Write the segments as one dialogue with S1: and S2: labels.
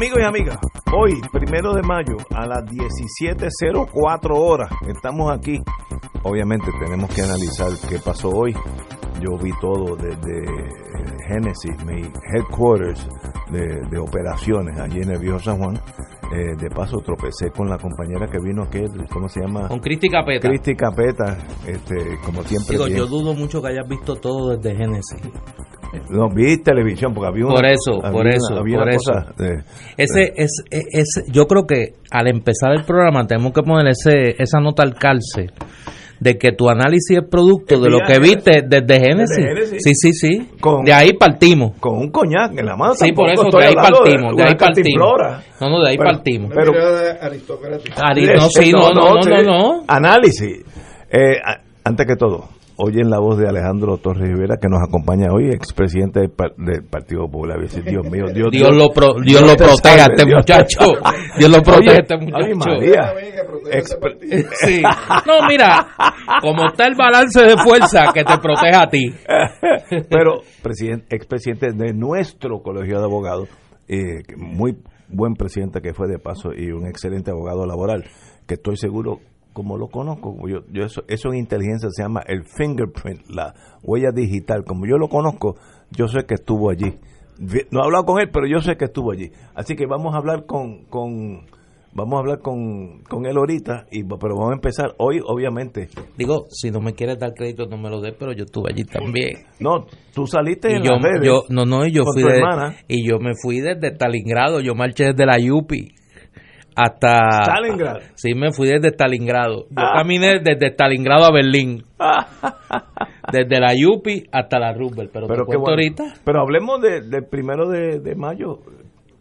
S1: Amigos y amigas, hoy, primero de mayo, a las 17.04 horas, estamos aquí. Obviamente tenemos que analizar qué pasó hoy. Yo vi todo desde Genesis, mi headquarters de, de operaciones allí en el Viejo San Juan. Eh, de paso tropecé con la compañera que vino aquí, ¿cómo se llama?
S2: Con Cristi Capeta.
S1: Cristi Capeta, este, como siempre.
S2: Digo,
S1: bien.
S2: yo dudo mucho que hayas visto todo desde Génesis.
S1: No, vi televisión porque había una
S2: Por eso,
S1: había
S2: por
S1: una-
S2: eso,
S1: había
S2: por
S1: una
S2: eso.
S1: cosa de-
S2: Ese es, es, es- yo creo que al empezar el programa tenemos que poner ese, esa nota al calce de que tu análisis es producto de lo que viste desde Génesis. Sí, sí, sí.
S1: Con-
S2: de ahí partimos.
S1: con un coñac en la mano.
S2: Sí, por eso, de ahí partimos, de ahí partimos. No, no, de ahí
S1: Pero-
S2: partimos.
S1: Pero,
S2: no, sí, no, no, no, no, no.
S1: Análisis. Eh, antes que todo, oyen la voz de Alejandro Torres Rivera que nos acompaña hoy, expresidente del, par- del Partido Popular. Dios mío, Dios,
S2: Dios lo, pro- Dios lo
S1: te
S2: proteja este
S1: Dios te
S2: muchacho. Dios lo protege este
S1: Ay,
S2: muchacho.
S1: María. Expre-
S2: Sí. No, mira, como está el balance de fuerza que te proteja a ti.
S1: Pero presidente, expresidente de nuestro colegio de abogados, eh, muy buen presidente que fue de paso y un excelente abogado laboral, que estoy seguro, como lo conozco, yo, yo eso, eso en inteligencia se llama el fingerprint, la huella digital, como yo lo conozco, yo sé que estuvo allí. No he hablado con él, pero yo sé que estuvo allí. Así que vamos a hablar con... con Vamos a hablar con, con él ahorita, y, pero vamos a empezar hoy, obviamente.
S2: Digo, si no me quieres dar crédito, no me lo des, pero yo estuve allí también.
S1: No, tú saliste
S2: Y
S1: en
S2: yo,
S1: las redes
S2: yo, no, no, y yo fui de- y yo me fui desde Stalingrado, yo marché desde la Yupi hasta
S1: Stalingrado.
S2: Sí, me fui desde Stalingrado. Yo
S1: Ah.
S2: caminé desde Stalingrado a Berlín. desde la Yupi hasta la Roosevelt, pero,
S1: Pero
S2: te
S1: bueno.
S2: ahorita.
S1: Pero hablemos de- del primero de, de mayo.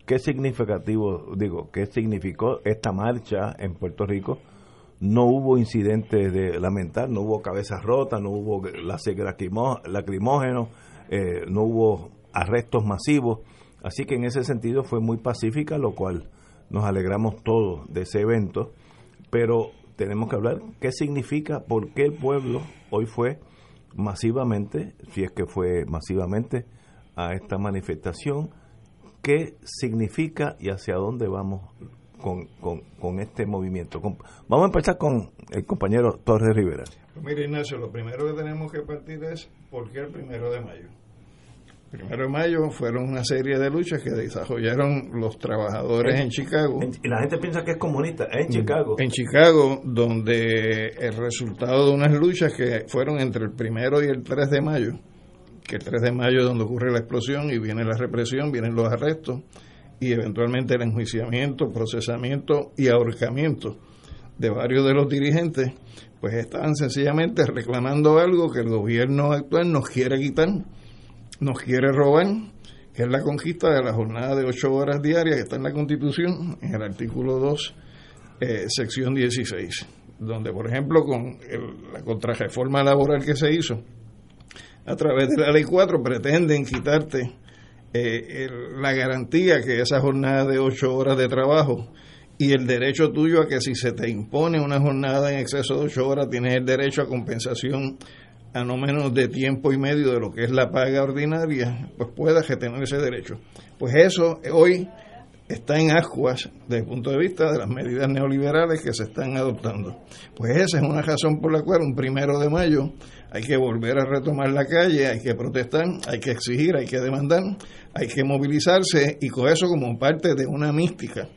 S1: ¿Qué significativo, digo, qué significó esta marcha en Puerto Rico? No hubo incidentes de lamentar, no hubo cabezas rotas, no hubo láser lacrimó- lacrimógeno, eh, no hubo arrestos masivos. Así que en ese sentido fue muy pacífica, lo cual nos alegramos todos de ese evento. Pero tenemos que hablar qué significa, por qué el pueblo hoy fue masivamente, si es que fue masivamente, a esta manifestación, qué significa y hacia dónde vamos con, con, con este movimiento. Vamos a empezar con el compañero Torres Rivera.
S3: Mira, Ignacio, lo primero que tenemos que partir es por qué el primero de mayo. Primero de mayo fueron una serie de luchas que desarrollaron los trabajadores en Chicago.
S1: Y la gente piensa que es comunista, es en Chicago.
S3: En Chicago, donde el resultado de unas luchas que fueron entre el primero y el 3 de mayo, que el 3 de mayo es donde ocurre la explosión y viene la represión, vienen los arrestos y eventualmente el enjuiciamiento, procesamiento y ahorcamiento de varios de los dirigentes, pues estaban sencillamente reclamando algo que el gobierno actual nos quiere quitar, nos quiere robar, que es la conquista de la jornada de ocho horas diarias que está en la Constitución, en el artículo 2, eh, sección 16, donde, por ejemplo, con el- la contrarreforma laboral que se hizo, a través de la ley 4, pretenden quitarte eh, el- la garantía que esa jornada de ocho horas de trabajo y el derecho tuyo a que si se te impone una jornada en exceso de ocho horas, tienes el derecho a compensación a no menos de tiempo y medio de lo que es la paga ordinaria, pues puedas retener ese derecho. Pues eso eh, hoy está en ascuas desde el punto de vista de las medidas neoliberales que se están adoptando. Pues esa es una razón por la cual un primero de mayo hay que volver a retomar la calle, hay que protestar, hay que exigir, hay que demandar, hay que movilizarse y con eso como parte de una mística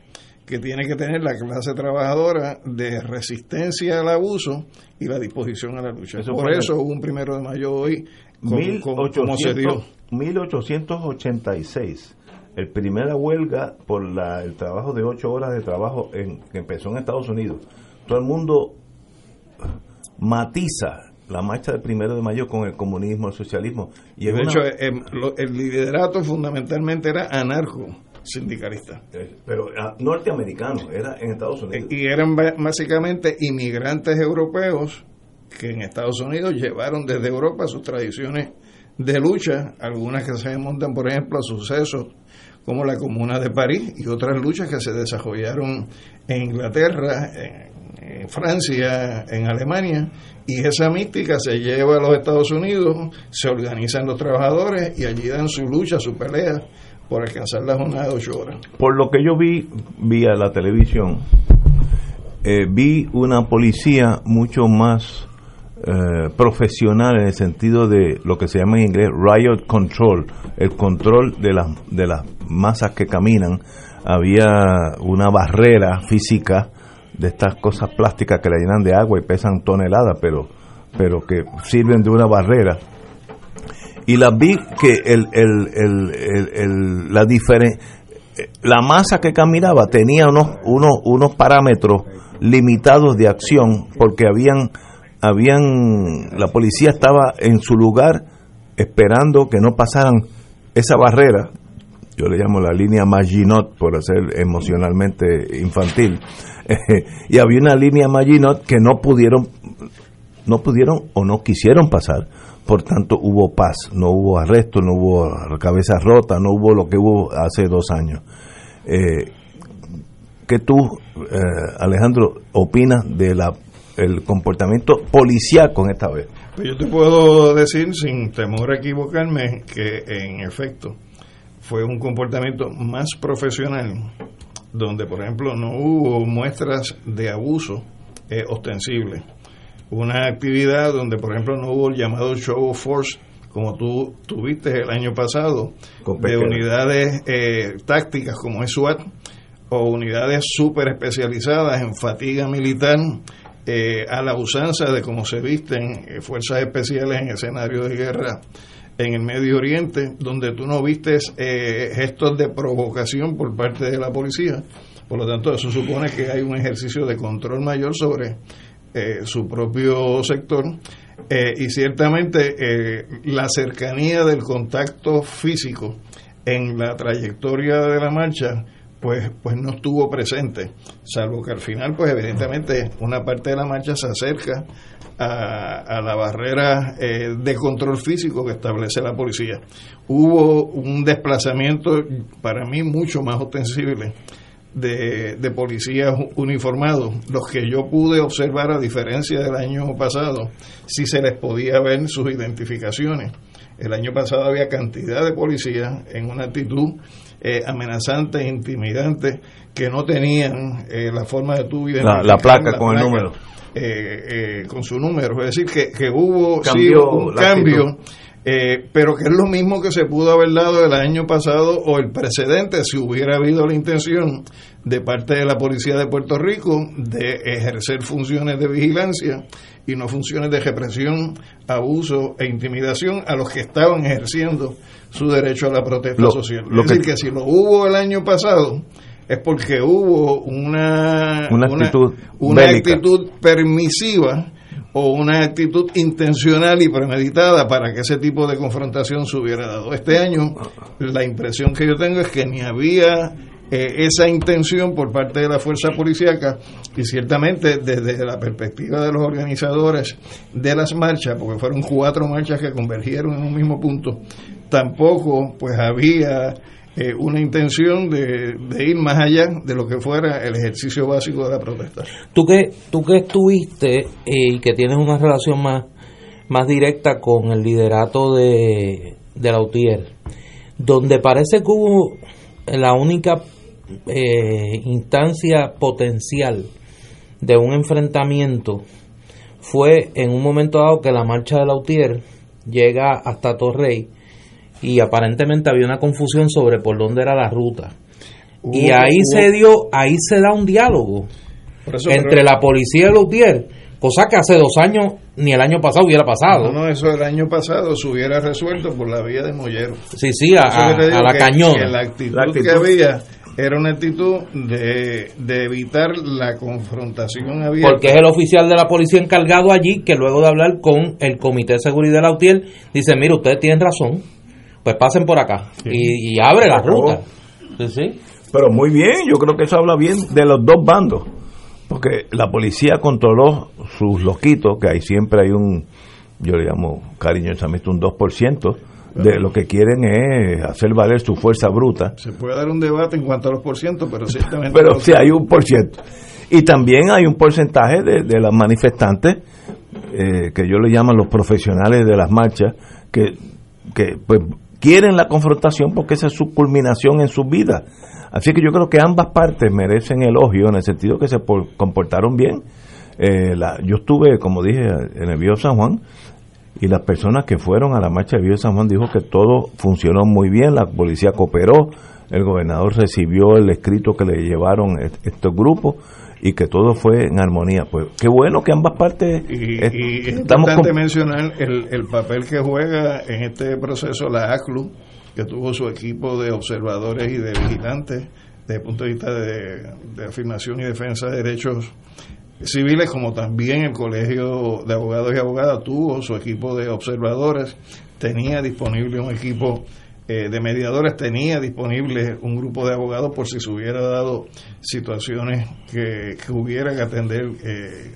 S3: que tiene que tener la clase trabajadora de resistencia al abuso y la disposición a la lucha.
S1: Eso
S3: Por eso hubo un primero de mayo hoy, con, con- como se dio.
S1: 1886, el primera huelga por la, el trabajo de ocho horas de trabajo en, que empezó en Estados Unidos. Todo el mundo matiza la marcha del primero de mayo con el comunismo, el socialismo.
S3: Y de hecho, el, liderato fundamentalmente era anarco sindicalista.
S1: Eh, pero ah, norteamericano, era en Estados Unidos.
S3: Y eran básicamente inmigrantes europeos que en Estados Unidos llevaron desde Europa sus tradiciones de lucha, algunas que se montan, por ejemplo, a sucesos como la Comuna de París y otras luchas que se desarrollaron en Inglaterra, en, Francia, en Alemania, y esa mística se lleva a los Estados Unidos, se organizan los trabajadores y allí dan su lucha, su pelea por alcanzar la jornada de ocho horas.
S1: Por lo que yo vi vía la televisión, eh, vi una policía mucho más eh, profesional en el sentido de lo que se llama en inglés riot control, el control de las, de las masas que caminan. Había una barrera física de estas cosas plásticas que la llenan de agua y pesan toneladas, pero, pero que sirven de una barrera. Y las vi que el, el, el, el la la masa que caminaba tenía unos, unos, unos parámetros limitados de acción porque habían habían la policía estaba en su lugar esperando que no pasaran esa barrera. Yo le llamo la línea Maginot por ser emocionalmente infantil. Y había una línea Maginot que no pudieron no pudieron o no quisieron pasar por tanto hubo paz no hubo arresto no hubo cabezas rotas no hubo lo que hubo hace dos años eh, ¿qué tú eh, Alejandro opinas de la el comportamiento policíaco en esta vez.
S3: Pues yo te puedo decir, sin temor a equivocarme, que en efecto fue un comportamiento más profesional, donde, por ejemplo, no hubo muestras de abuso eh, ostensible. Una actividad donde, por ejemplo, no hubo el llamado show of force, como tú tuviste el año pasado, de unidades eh, tácticas como es SWAT, o unidades súper especializadas en fatiga militar, eh, a la usanza de cómo se visten eh, fuerzas especiales en escenarios de guerra en el Medio Oriente, donde tú no vistes eh, gestos de provocación por parte de la policía. Por lo tanto, eso supone que hay un ejercicio de control mayor sobre su propio sector. y ciertamente la cercanía del contacto físico en la trayectoria de la marcha pues, pues no estuvo presente, salvo que al final, pues evidentemente una parte de la marcha se acerca a, la barrera eh, de control físico que establece la policía. Hubo un desplazamiento para mí mucho más ostensible de, de, policías uniformados, los que yo pude observar a diferencia del año pasado, si se les podía ver sus identificaciones. El año pasado había cantidad de policías en una actitud eh, amenazantes, intimidantes, que no tenían eh, la forma de tu
S1: la, la placa con el número.
S3: Eh, con su número. Es decir, que, que hubo un cambio, pero que es lo mismo que se pudo haber dado el año pasado o el precedente si hubiera habido la intención de parte de la Policía de Puerto Rico de ejercer funciones de vigilancia y no funciones de represión, abuso e intimidación a los que estaban ejerciendo su derecho a la protesta social. es decir, que si lo hubo el año pasado, es porque hubo una,
S1: una actitud,
S3: una, actitud permisiva o una actitud intencional y premeditada para que ese tipo de confrontación se hubiera dado. Este año la impresión que yo tengo es que ni había eh, esa intención por parte de la fuerza policíaca y ciertamente desde la perspectiva de los organizadores de las marchas, porque fueron cuatro marchas que convergieron en un mismo punto, tampoco pues había eh, una intención de, ir más allá de lo que fuera el ejercicio básico de la protesta.
S2: Tú que, tú que estuviste eh, y que tienes una relación más, más directa con el liderato de, de la UTIER, donde parece que hubo la única eh, instancia potencial de un enfrentamiento fue en un momento dado que la marcha de la UTIER llega hasta Torrey y aparentemente había una confusión sobre por dónde era la ruta. y ahí se dio, ahí se da un diálogo entre la policía y Lutier, cosa que hace dos años ni el año pasado hubiera pasado.
S3: No, no, eso el año pasado se hubiera resuelto por la vía de Mollero.
S2: Sí, sí, a, la cañón.
S3: la actitud, que había era una actitud de, de evitar la confrontación abierta.
S2: Porque es el oficial de la policía encargado allí que luego de hablar con el Comité de Seguridad de la UTIER dice, mire, ustedes tienen razón, pues pasen por acá y, y abre la ruta. Sí, sí.
S1: Pero muy bien, yo creo que eso habla bien de los dos bandos. Porque la policía controló sus loquitos, que ahí siempre hay un, yo le llamo cariñosamente un 2%, de lo que quieren es hacer valer su fuerza bruta.
S3: Se puede dar un debate en cuanto a los porcientos, pero ciertamente...
S1: Pero sí hay un por ciento. Y también hay un porcentaje de, de las manifestantes, eh, que yo le llaman los profesionales de las marchas, que, que pues quieren la confrontación porque esa es su culminación en su vida. Así que yo creo que ambas partes merecen elogio en el sentido que se por- comportaron bien. Eh, yo estuve, como dije, en el Vío San Juan y las personas que fueron a la marcha del Vío San Juan dijo que todo funcionó muy bien, la policía cooperó, el gobernador recibió el escrito que le llevaron est- estos grupos y que todo fue en armonía. Pues qué bueno que ambas partes
S3: Y, y es
S1: estamos
S3: importante mencionar el, el papel que juega en este proceso la ACLU, que tuvo su equipo de observadores y de vigilantes desde el punto de vista de, de afirmación y defensa de derechos civiles, como también el Colegio de Abogados y Abogadas tuvo su equipo de observadores, tenía disponible un equipo eh, de mediadores, tenía disponible un grupo de abogados por si se hubiera dado situaciones que, que hubiera que atender. eh,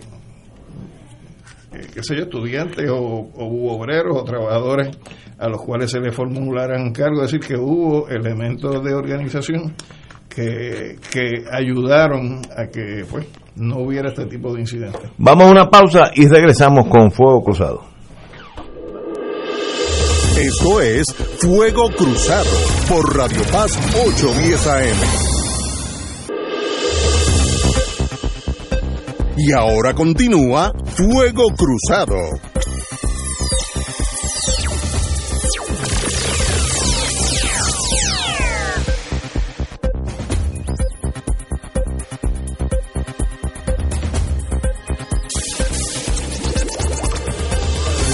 S3: eh, qué sé yo, estudiantes o, o obreros o trabajadores a los cuales se les formularan cargos, es decir, que hubo elementos de organización que, que ayudaron a que pues no hubiera este tipo de incidentes.
S1: Vamos a una pausa y regresamos con Fuego Cruzado.
S4: Esto es Fuego Cruzado por Radio Paz 810 AM. Y ahora continúa Fuego Cruzado.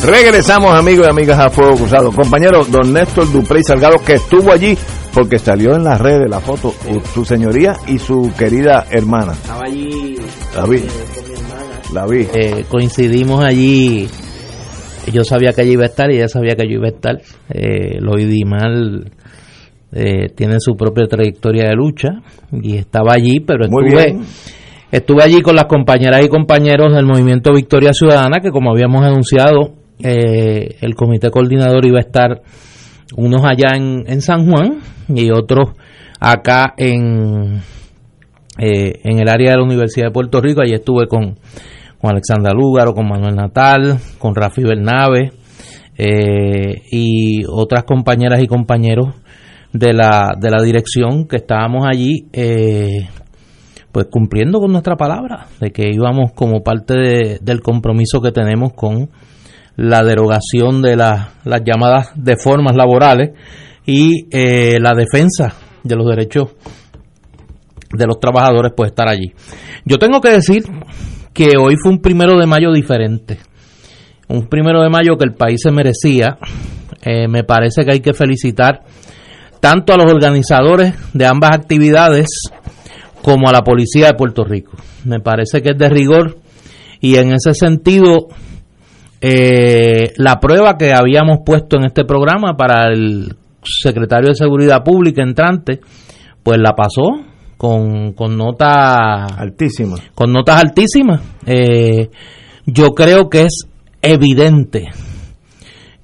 S1: Regresamos, amigos y amigas, a Fuego Cruzado. Compañero, don Néstor Duprey Salgado, que estuvo allí porque salió en las redes la foto, u- su señoría y su querida hermana.
S2: Estaba allí
S1: La vi.
S2: eh, con mi hermana.
S1: La vi.
S2: Eh, coincidimos allí. Yo sabía que ella iba a estar y ella sabía que yo iba a estar. Eh, lo mal eh, tiene su propia trayectoria de lucha y estaba allí, pero
S1: Muy
S2: estuve,
S1: bien.
S2: estuve allí con las compañeras y compañeros del movimiento Victoria Ciudadana, que como habíamos anunciado, eh, el comité coordinador iba a estar unos allá en, en San Juan y otros acá en, eh, en el área de la Universidad de Puerto Rico. Allí estuve con, con Alexandra Lúgaro, con Manuel Natal, con Rafi Bernabe eh, y otras compañeras y compañeros de la, de la dirección que estábamos allí. eh, pues cumpliendo con nuestra palabra, de que íbamos como parte de- del compromiso que tenemos con la derogación de la- las llamadas deformas laborales y eh, la defensa de los derechos de los trabajadores puede estar allí. Yo tengo que decir que hoy fue un primero de mayo diferente. Un primero de mayo que el país se merecía. Eh, me parece que hay que felicitar tanto a los organizadores de ambas actividades como a la policía de Puerto Rico. Me parece que es de rigor y en ese sentido eh, la prueba que habíamos puesto en este programa para el secretario de Seguridad Pública entrante, pues la pasó con, con nota
S1: Altísima.
S2: con notas altísimas. Eh, yo creo que es evidente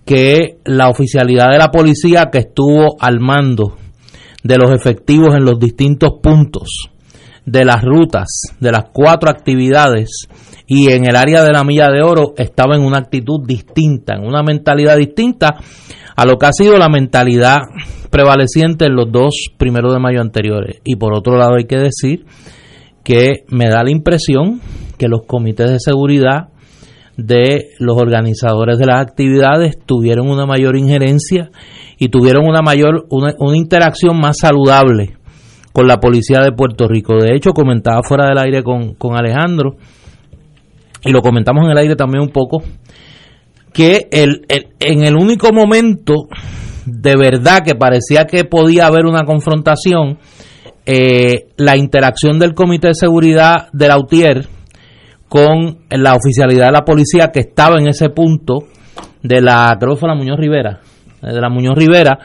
S2: que la oficialidad de la policía que estuvo al mando de los efectivos en los distintos puntos de las rutas, de las cuatro actividades y en el área de la milla de oro estaba en una actitud distinta, en una mentalidad distinta a lo que ha sido la mentalidad prevaleciente en los dos primeros de mayo anteriores. Y por otro lado hay que decir que me da la impresión que los comités de seguridad de los organizadores de las actividades tuvieron una mayor injerencia y tuvieron una mayor una, una interacción más saludable con la policía de Puerto Rico. De hecho, comentaba fuera del aire con, con Alejandro y lo comentamos en el aire también un poco que el, el- en el único momento de verdad que parecía que podía haber una confrontación eh, la interacción del Comité de Seguridad de la UTIER con la oficialidad de la policía que estaba en ese punto de la, creo que fue la Muñoz Rivera, eh, de la Muñoz Rivera,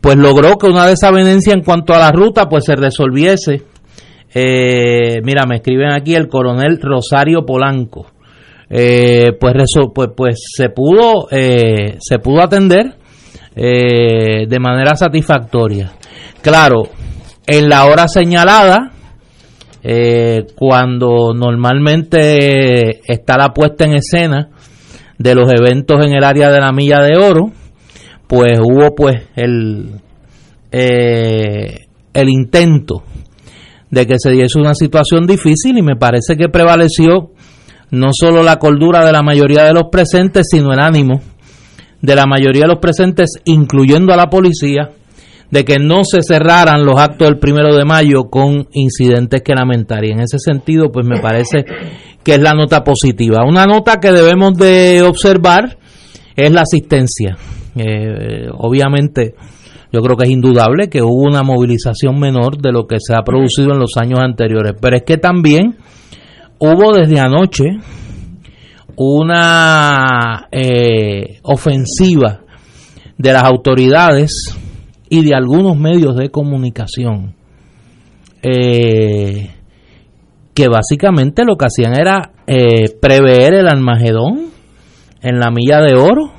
S2: pues logró que una desavenencia en cuanto a la ruta pues se resolviese. Eh, mira, me escriben aquí el coronel Rosario Polanco. Eh, pues, pues, pues se pudo se pudo atender de manera satisfactoria. Claro, en la hora señalada, eh, cuando normalmente está la puesta en escena de los eventos en el área de la milla de oro, pues hubo pues el, eh, el intento de que se diese una situación difícil y me parece que prevaleció no solo la cordura de la mayoría de los presentes, sino el ánimo de la mayoría de los presentes, incluyendo a la policía, de que no se cerraran los actos del primero de mayo con incidentes que lamentar. Y en ese sentido, pues me parece que es la nota positiva. Una nota que debemos de observar es la asistencia. Eh, obviamente, yo creo que es indudable que hubo una movilización menor de lo que se ha producido en los años anteriores. Pero es que también hubo desde anoche una eh, ofensiva de las autoridades y de algunos medios de comunicación eh, que básicamente lo que hacían era eh, prever el Almagedón en la milla de oro.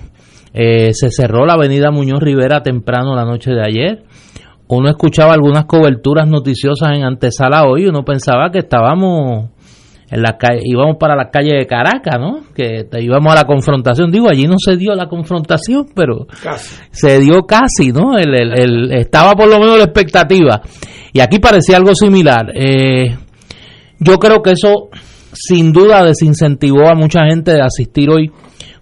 S2: Eh, se cerró la avenida Muñoz Rivera temprano la noche de ayer. Uno escuchaba algunas coberturas noticiosas en antesala hoy uno pensaba que estábamos en la calle, íbamos para la calle de Caracas, ¿no? Que íbamos a la confrontación. Digo, allí no se dio la confrontación, pero se dio casi, ¿no? El, estaba por lo menos la expectativa. Y aquí parecía algo similar. Eh, yo creo que eso sin duda desincentivó a mucha gente de asistir hoy.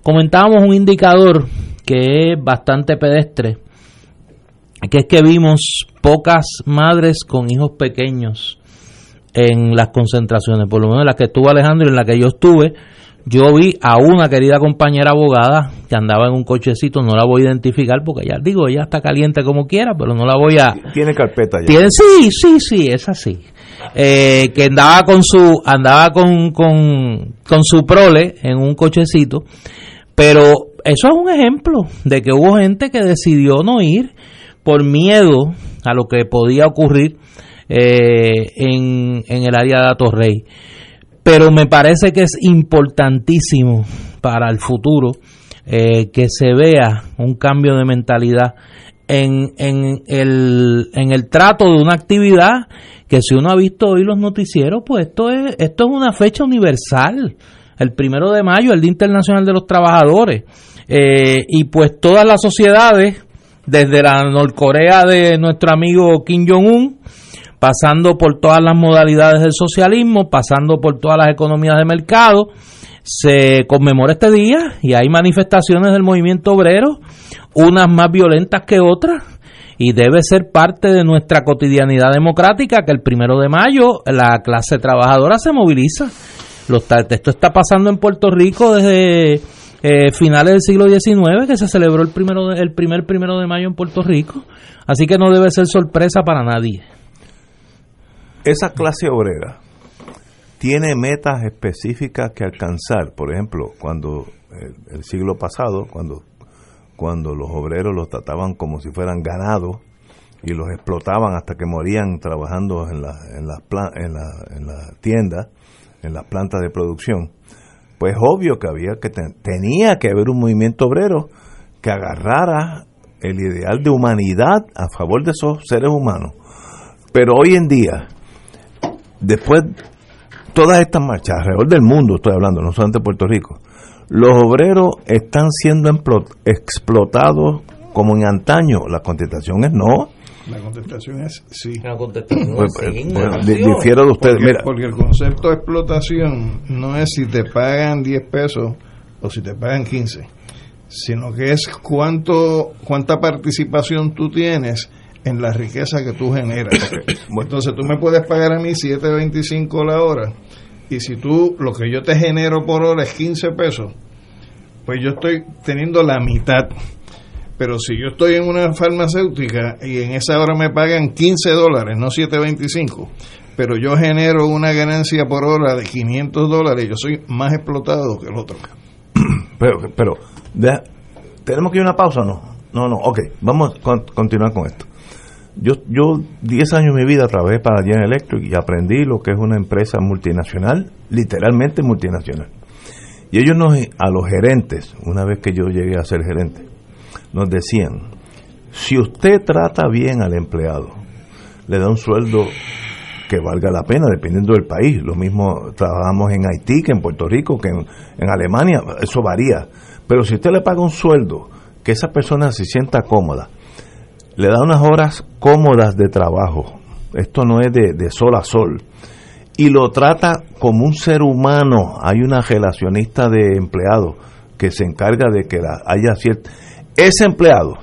S2: Comentábamos un indicador que es bastante pedestre, que es que vimos pocas madres con hijos pequeños en las concentraciones, por lo menos en las que estuvo Alejandro y en la que yo estuve, yo vi a una querida compañera abogada que andaba en un cochecito, no la voy a identificar porque ya digo, ella está caliente como quiera, pero no la voy a...
S1: Tiene carpeta ya.
S2: ¿Tiene? Sí, sí, sí, es así. Eh, que andaba con su andaba con, con, con su prole en un cochecito, pero eso es un ejemplo de que hubo gente que decidió no ir por miedo a lo que podía ocurrir eh, en, el área de Atorrey. Pero me parece que es importantísimo para el futuro eh, que se vea un cambio de mentalidad en, en, el, en el trato de una actividad que si uno ha visto hoy los noticieros, pues esto es, esto es una fecha universal. El primero de mayo, el Día Internacional de los Trabajadores. Eh, y pues todas las sociedades, desde la Norcorea de nuestro amigo Kim Jong-un, pasando por todas las modalidades del socialismo, pasando por todas las economías de mercado, se conmemora este día y hay manifestaciones del movimiento obrero, unas más violentas que otras, y debe ser parte de nuestra cotidianidad democrática que el primero de mayo la clase trabajadora se moviliza. Esto está pasando en Puerto Rico desde eh, finales del siglo XIX, que se celebró el, primero el primer primero de mayo en Puerto Rico, así que no debe ser sorpresa para nadie
S1: esa clase obrera tiene metas específicas que alcanzar. Por ejemplo, cuando el, siglo pasado, cuando, cuando los obreros los trataban como si fueran ganados y los explotaban hasta que morían trabajando en, la, en, las en, la, en la tiendas, en las plantas de producción, pues obvio que había que tenía que haber un movimiento obrero que agarrara el ideal de humanidad a favor de esos seres humanos. Pero hoy en día, después, todas estas marchas alrededor del mundo, estoy hablando, no solamente Puerto Rico, los obreros están siendo explotados como en antaño. La contestación es no.
S3: La contestación es sí.
S2: La contestación pues, es sí.
S1: Pues, pues, difiero de ustedes.
S3: Porque, porque, el concepto de explotación no es si te pagan 10 pesos o si te pagan 15, sino que es cuánto cuánta participación tú tienes en la riqueza que tú generas. Entonces tú me puedes pagar a mí 7.25 la hora y si tú lo que yo te genero por hora es 15 pesos, pues yo estoy teniendo la mitad. Pero si yo estoy en una farmacéutica y en esa hora me pagan 15 dólares, no 7.25, pero yo genero una ganancia por hora de 500 dólares, yo soy más explotado que el otro.
S1: Pero, pero ¿tenemos que ir a una pausa o no? No, no, ok, vamos a continuar con esto. Yo, yo 10 años de mi vida trabajé para General Electric y aprendí lo que es una empresa multinacional, literalmente multinacional. Y ellos nos, a los gerentes, una vez que yo llegué a ser gerente, nos decían, si usted trata bien al empleado, le da un sueldo que valga la pena, dependiendo del país. Lo mismo trabajamos en Haití que en Puerto Rico, que en, en Alemania, eso varía. Pero si usted le paga un sueldo, que esa persona se sienta cómoda, le da unas horas cómodas de trabajo, esto no es de, sol a sol, y lo trata como un ser humano, hay una relacionista de empleado que se encarga de que haya cierto Ese empleado,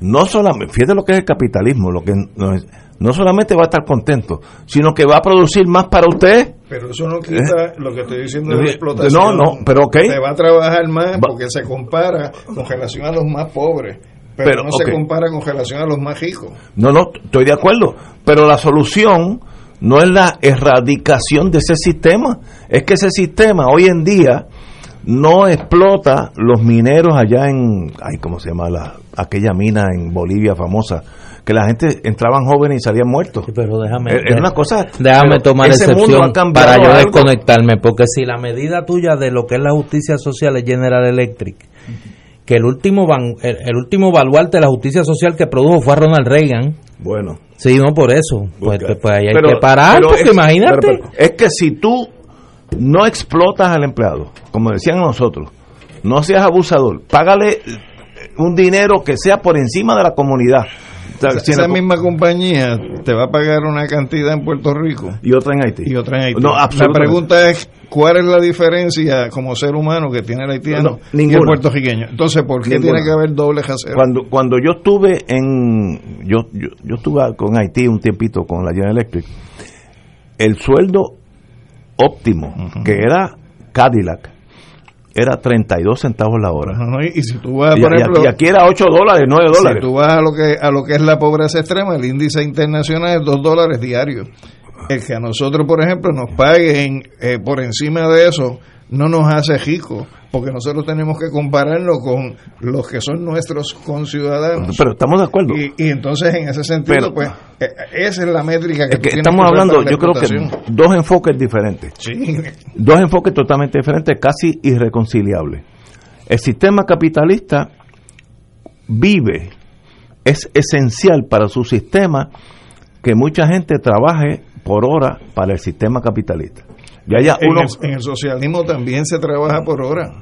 S1: no solamente, fíjate lo que es el capitalismo, lo que no, es, no solamente va a estar contento, sino que va a producir más para usted.
S3: Pero eso no quita ¿Eh? lo que estoy diciendo de la explotación.
S1: No, no, pero ok.
S3: Se va a trabajar más porque se compara con relación a los más pobres pero, no se compara con relación a los más ricos.
S1: No, no, estoy de acuerdo, pero la solución no es la erradicación de ese sistema, es que ese sistema hoy en día no explota los mineros allá en, ay, ¿cómo se llama? La, aquella mina en Bolivia famosa, que la gente entraban jóvenes y salían muertos.
S2: pero déjame,
S1: es, una cosa.
S2: Déjame tomar excepción para yo desconectarme, porque si la medida tuya de lo que es la justicia social es General Electric, que el último el, último baluarte de la justicia social que produjo fue a Ronald Reagan.
S1: Bueno.
S2: Sí, no por eso. Pues, pues ahí hay que parar, porque imagínate.
S1: es que si tú no explotas al empleado, como decían nosotros, no seas abusador, págale un dinero que sea por encima de la comunidad
S3: esa misma compañía te va a pagar una cantidad en Puerto Rico
S1: y otra en Haití.
S3: Y otra en Haití. la pregunta es cuál es la diferencia como ser humano que tiene el haitiano y el puertorriqueño. Entonces, ¿por qué tiene que haber doble jaseo?
S1: Cuando cuando yo estuve en yo, yo estuve con Haití un tiempito con la General Electric, el sueldo óptimo que era Cadillac era 32 centavos la hora.
S3: y, si tú vas, por ejemplo,
S1: y aquí era 8 dólares, 9 dólares.
S3: Si tú vas a lo que a lo que es la pobreza extrema, el índice internacional es 2 dólares diarios. El que a nosotros, por ejemplo, nos paguen eh, por encima de eso no nos hace ricos, porque nosotros tenemos que compararlo con los que son nuestros conciudadanos.
S1: Pero estamos de acuerdo.
S3: Y, entonces, en ese sentido, pues, eh, esa es la métrica que,
S1: estamos hablando. Yo creo que dos enfoques diferentes. Dos enfoques totalmente diferentes, casi irreconciliables. El sistema capitalista vive, es esencial para su sistema que mucha gente trabaje por hora para el sistema capitalista
S3: en, el, socialismo también se trabaja por hora.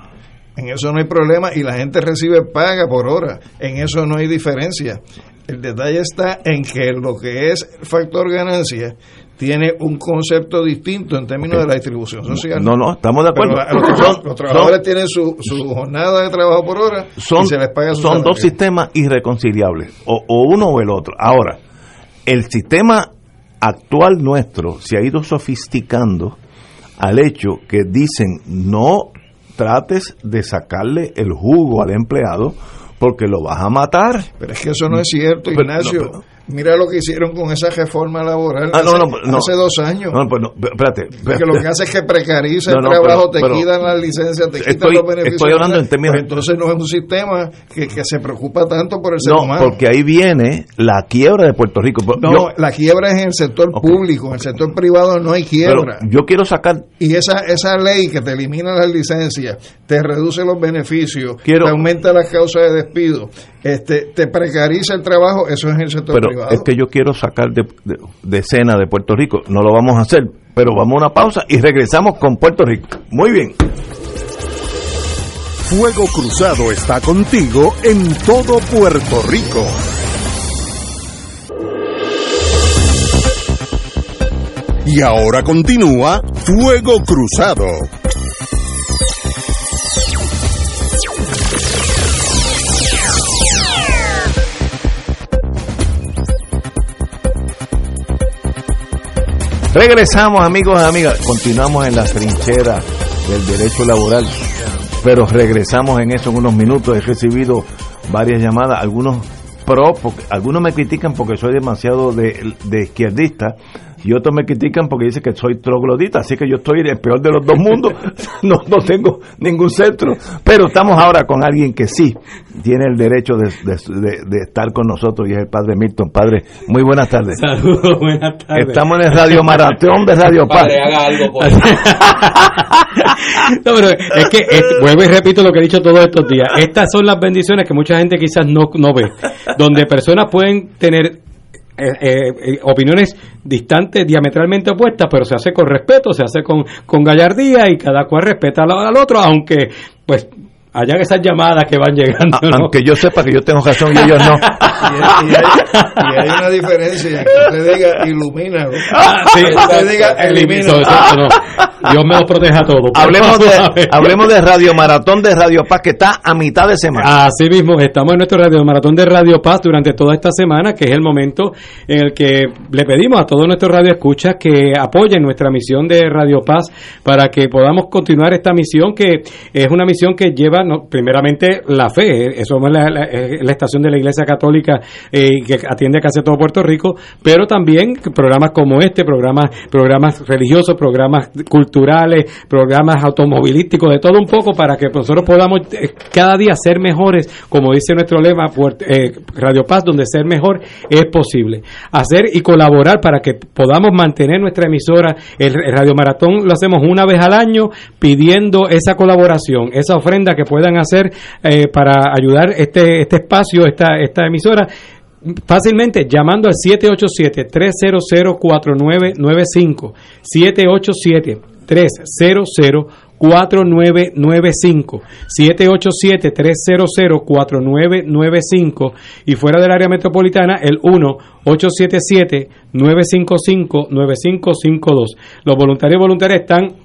S3: En eso no hay problema y la gente recibe paga por hora. En eso no hay diferencia. El detalle está en que lo que es factor ganancia tiene un concepto distinto en términos de la distribución social.
S1: No, no, estamos de acuerdo.
S3: los, trabajadores tienen su, jornada de trabajo por hora
S1: son, y se les paga Son dos sistemas irreconciliables, o, o uno o el otro. Ahora, el sistema actual nuestro se ha ido sofisticando al hecho que dicen no trates de sacarle el jugo al empleado porque lo vas a matar.
S3: Pero es que eso no es cierto, Ignacio. Mira lo que hicieron con esa reforma laboral
S1: ah,
S3: hace, dos años.
S1: No, pues espérate,
S3: Porque lo que hace es que precariza el trabajo, te quitan las licencias, te quitan los beneficios.
S1: Estoy hablando en términos.
S3: Pues entonces no es un sistema que, que, se preocupa tanto por el ser
S1: humano. No, porque ahí viene la quiebra de Puerto Rico.
S3: No, la quiebra es en el sector público, en el sector privado no hay quiebra.
S1: yo quiero sacar.
S3: Y esa, esa ley que te elimina las licencias, te reduce los beneficios, te aumenta las causas de despido, este, te precariza el trabajo, eso es en el sector
S1: pero Es que yo quiero sacar de, de, escena de Puerto Rico, no lo vamos a hacer, pero vamos a una pausa y regresamos con Puerto Rico. Muy bien.
S4: Fuego Cruzado está contigo en todo Puerto Rico. Y ahora continúa Fuego Cruzado.
S1: Regresamos amigos y amigas, continuamos en la trinchera del derecho laboral, pero regresamos en eso en unos minutos. He recibido varias llamadas, algunos pro, porque, algunos me critican porque soy demasiado de, de izquierdista y otros me critican porque dicen que soy troglodita, así que yo estoy el peor de los dos mundos, no, no tengo ningún centro, pero estamos ahora con alguien que sí tiene el derecho de, de, estar con nosotros y es el padre Milton. Padre, muy buenas tardes.
S5: Saludos, buenas tardes.
S1: Estamos en el Radio Maratón de Radio Paz.
S2: Padre, haga algo por
S5: No, pero es que, vuelvo y repito lo que he dicho todos estos días, estas son las bendiciones que mucha gente quizás no, no ve, donde personas pueden tener eh, eh, eh, opiniones distantes, diametralmente opuestas, pero se hace con respeto, se hace con, con gallardía y cada cual respeta al, al otro, aunque pues allá esas llamadas que van llegando.
S1: Aunque yo sepa que yo tengo razón y ellos no.
S3: y, hay, una diferencia. Que usted diga ilumina. Ah, sí, usted diga elimina.
S5: Dios me los proteja a todos.
S1: Hablemos de, hablemos de Radio Maratón de Radio Paz que está a mitad de semana.
S5: Así mismo, estamos en nuestro Radio Maratón de Radio Paz durante toda esta semana, que es el momento en el que le pedimos a todos nuestros radioescuchas que apoyen nuestra misión de Radio Paz para que podamos continuar esta misión que es una misión que lleva primeramente la fe, eso es la, estación de la Iglesia Católica eh, que atiende a casi todo Puerto Rico, pero también programas como este, programas, programas religiosos, programas culturales, programas automovilísticos, de todo un poco para que nosotros podamos eh, cada día ser mejores, como dice nuestro lema, Radio Paz, donde ser mejor es posible. Hacer y colaborar para que podamos mantener nuestra emisora, el Radio Maratón lo hacemos una vez al año pidiendo esa colaboración, esa ofrenda que puedan hacer eh, para ayudar este, este espacio, esta, esta emisora fácilmente llamando al 787-300-4995. 787-300-4995. 787-300-4995. Y fuera del área metropolitana, el 1-877-955-9552. Los voluntarios y voluntarias están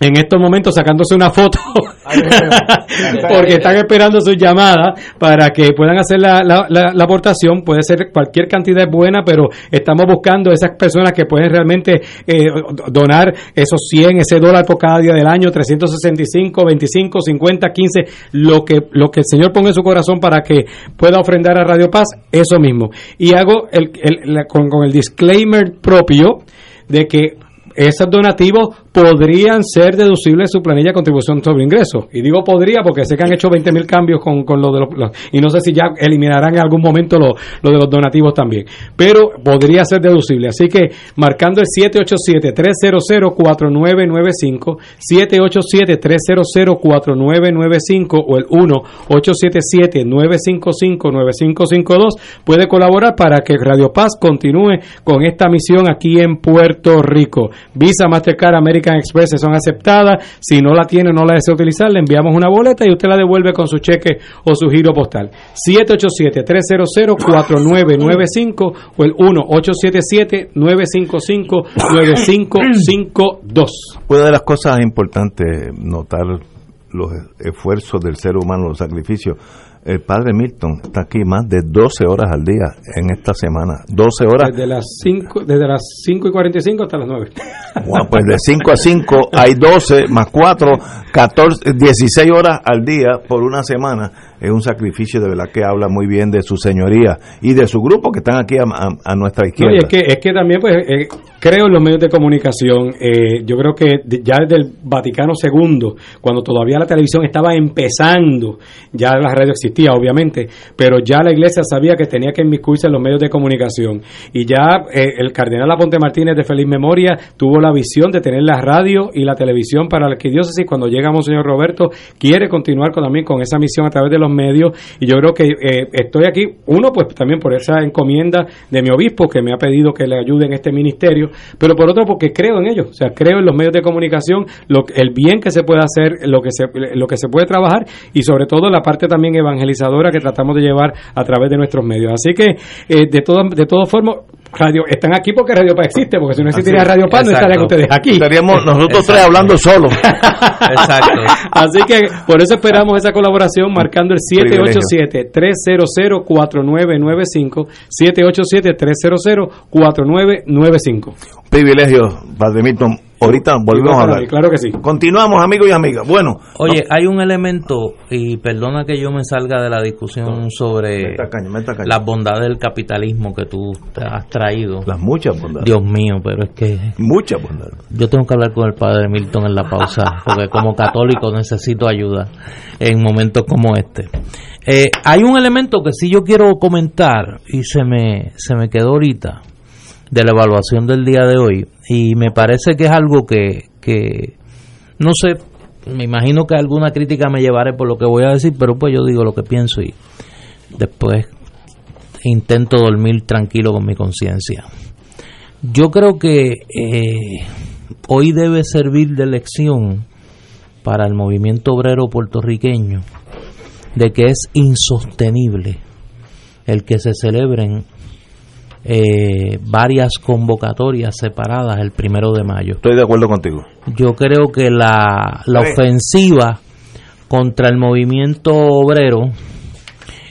S5: en estos momentos sacándose una foto porque están esperando su llamada para que puedan hacer la, la, aportación. Puede ser cualquier cantidad buena, pero estamos buscando esas personas que pueden realmente eh, donar esos 100, ese dólar por cada día del año, 365, 25, 50, 15, lo que, lo que el Señor ponga en su corazón para que pueda ofrendar a Radio Paz, eso mismo. Y hago el, con, con el disclaimer propio de que esos donativos podrían ser deducibles de su planilla de contribución sobre ingresos. Y digo podría porque sé que han hecho 20 mil cambios con, con lo de los, Y no sé si ya eliminarán en algún momento lo, lo, de los donativos también. Pero podría ser deducible. Así que marcando el 787-300-4995, 787-300-4995 o el 1-877-955-9552 puede colaborar para que Radio Paz continúe con esta misión aquí en Puerto Rico. Visa, Mastercard, American Express son aceptadas. Si no la tiene no la desea utilizar, le enviamos una boleta y usted la devuelve con su cheque o su giro postal. 787-300-4995 o el 1-877-955-9552.
S1: Una de las cosas importantes notar los esfuerzos del ser humano, los sacrificios el padre Milton está aquí más de 12 horas al día en esta semana. 12 horas.
S5: Desde las 5, desde las 5 y 45 hasta las 9.
S1: Bueno, pues de 5 a 5 hay 12 más 4, 14, 16 horas al día por una semana es un sacrificio de verdad que habla muy bien de su señoría y de su grupo que están aquí a, nuestra izquierda.
S5: es, que, es que también pues eh, creo en los medios de comunicación, eh, yo creo que ya desde el Vaticano II, cuando todavía la televisión estaba empezando, ya la radio existía obviamente, pero ya la iglesia sabía que tenía que inmiscuirse en los medios de comunicación y ya eh, el cardenal Aponte Martínez de feliz memoria tuvo la visión de tener la radio y la televisión para la arquidiócesis cuando llega Monseñor Roberto quiere continuar con, también con esa misión a través de los medios y yo creo que eh, estoy aquí, uno pues también por esa encomienda de mi obispo que me ha pedido que le ayude en este ministerio, pero por otro porque creo en ellos, o sea, creo en los medios de comunicación, lo, el bien que se puede hacer, lo que se, lo que se puede trabajar y sobre todo la parte también evangelizadora que tratamos de llevar a través de nuestros medios. Así que eh, de, todo, de todas formas, Radio, están aquí porque Radio Paz existe, porque si no existiera Radio Paz no estarían ustedes aquí.
S1: Estaríamos nosotros tres hablando solos.
S5: Exacto. Así que por eso esperamos esa colaboración marcando el 787-300-4995, 787-300-4995.
S1: Privilegio, Padre Milton. Ahorita volvemos a hablar.
S5: Claro que sí.
S1: Continuamos, amigos y amigas. Bueno,
S2: Oye, hay un elemento, y perdona que yo me salga de la discusión sobre
S1: meta caña, meta caña.
S2: las bondades del capitalismo que tú has traído.
S1: las muchas bondades.
S2: Dios mío, pero es que
S1: Muchas bondades.
S2: yo tengo que hablar con el padre Milton en la pausa, porque como católico necesito ayuda en momentos como este. Eh, hay un elemento que sí yo quiero comentar y se me, se me quedó ahorita de la evaluación del día de hoy y me parece que es algo que, que no sé, me imagino que alguna crítica me llevaré por lo que voy a decir, pero pues yo digo lo que pienso y después intento dormir tranquilo con mi conciencia. Yo creo que eh, hoy debe servir de lección para el movimiento obrero puertorriqueño de que es insostenible el que se celebren eh, varias convocatorias separadas el primero de mayo.
S1: Estoy de acuerdo contigo.
S2: Yo creo que la, la ofensiva contra el movimiento obrero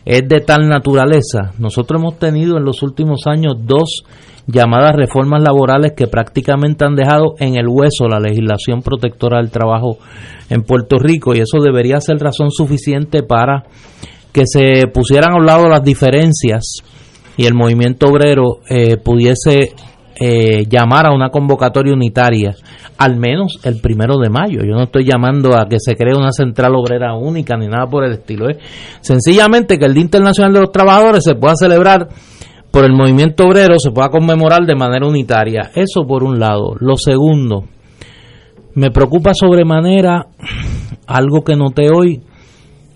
S2: es de tal naturaleza. Nosotros hemos tenido en los últimos años dos llamadas reformas laborales que prácticamente han dejado en el hueso la legislación protectora del trabajo en Puerto Rico y eso debería ser razón suficiente para que se pusieran a un lado las diferencias y el movimiento obrero eh, pudiese eh, llamar a una convocatoria unitaria, al menos el primero de mayo. Yo no estoy llamando a que se cree una central obrera única ni nada por el estilo. ¿eh? Sencillamente que el Día Internacional de los Trabajadores se pueda celebrar por el movimiento obrero, se pueda conmemorar de manera unitaria. Eso por un lado. Lo segundo, me preocupa sobremanera algo que noté hoy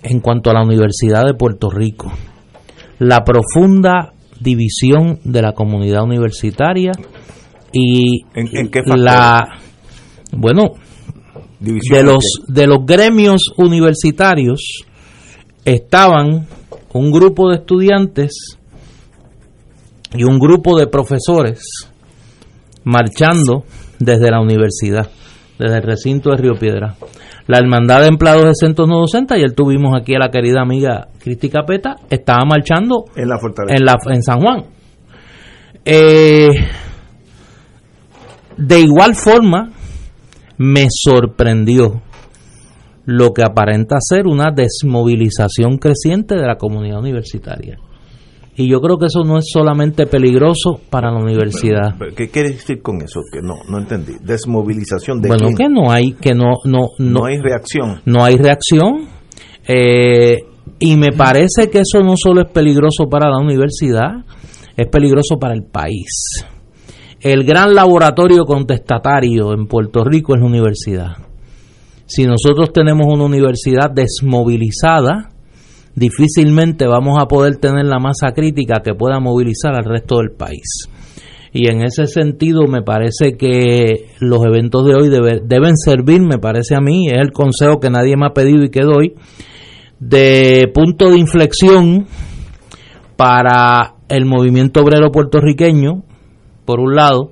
S2: en cuanto a la Universidad de Puerto Rico. La profunda división de la comunidad universitaria y
S1: ¿En- en qué factor?
S2: la bueno
S1: División
S2: de los de los gremios universitarios estaban un grupo de estudiantes y un grupo de profesores marchando desde la universidad, desde el recinto de Río Piedra. La Hermandad de Empleados de Centros No Docentes, ayer tuvimos aquí a la querida amiga Cristi Capeta, estaba marchando
S1: en la fortaleza.
S2: en, la, en San Juan. Eh, de igual forma, me sorprendió lo que aparenta ser una desmovilización creciente de la comunidad universitaria. Y yo creo que eso no es solamente peligroso para la universidad.
S1: Pero, ¿Qué quiere decir con eso? Que no, no entendí. Desmovilización de
S2: bueno,
S1: quién?
S2: que no hay, que no, no, no,
S1: no hay reacción.
S2: no hay reacción. Eh, y me parece que eso no solo es peligroso para la universidad, es peligroso para el país. El gran laboratorio contestatario en Puerto Rico es la universidad. Si nosotros tenemos una universidad desmovilizada, difícilmente vamos a poder tener la masa crítica que pueda movilizar al resto del país. Y en ese sentido me parece que los eventos de hoy debe- deben servir, me parece a mí, es el consejo que nadie me ha pedido y que doy, de punto de inflexión para el movimiento obrero puertorriqueño, por un lado,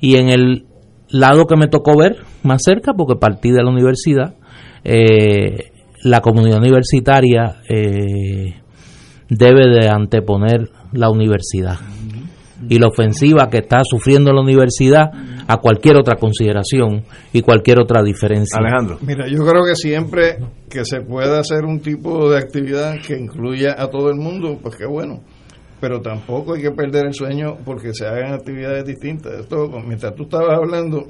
S2: y en el lado que me tocó ver más cerca, porque partí de la universidad, eh, la comunidad universitaria eh, debe de anteponer la universidad y la ofensiva que está sufriendo la universidad a cualquier otra consideración y cualquier otra diferencia.
S1: Alejandro.
S3: Mira, yo creo que siempre que se pueda hacer un tipo de actividad que incluya a todo el mundo, pues qué bueno. Pero tampoco hay que perder el sueño porque se hagan actividades distintas. Esto, mientras tú estabas hablando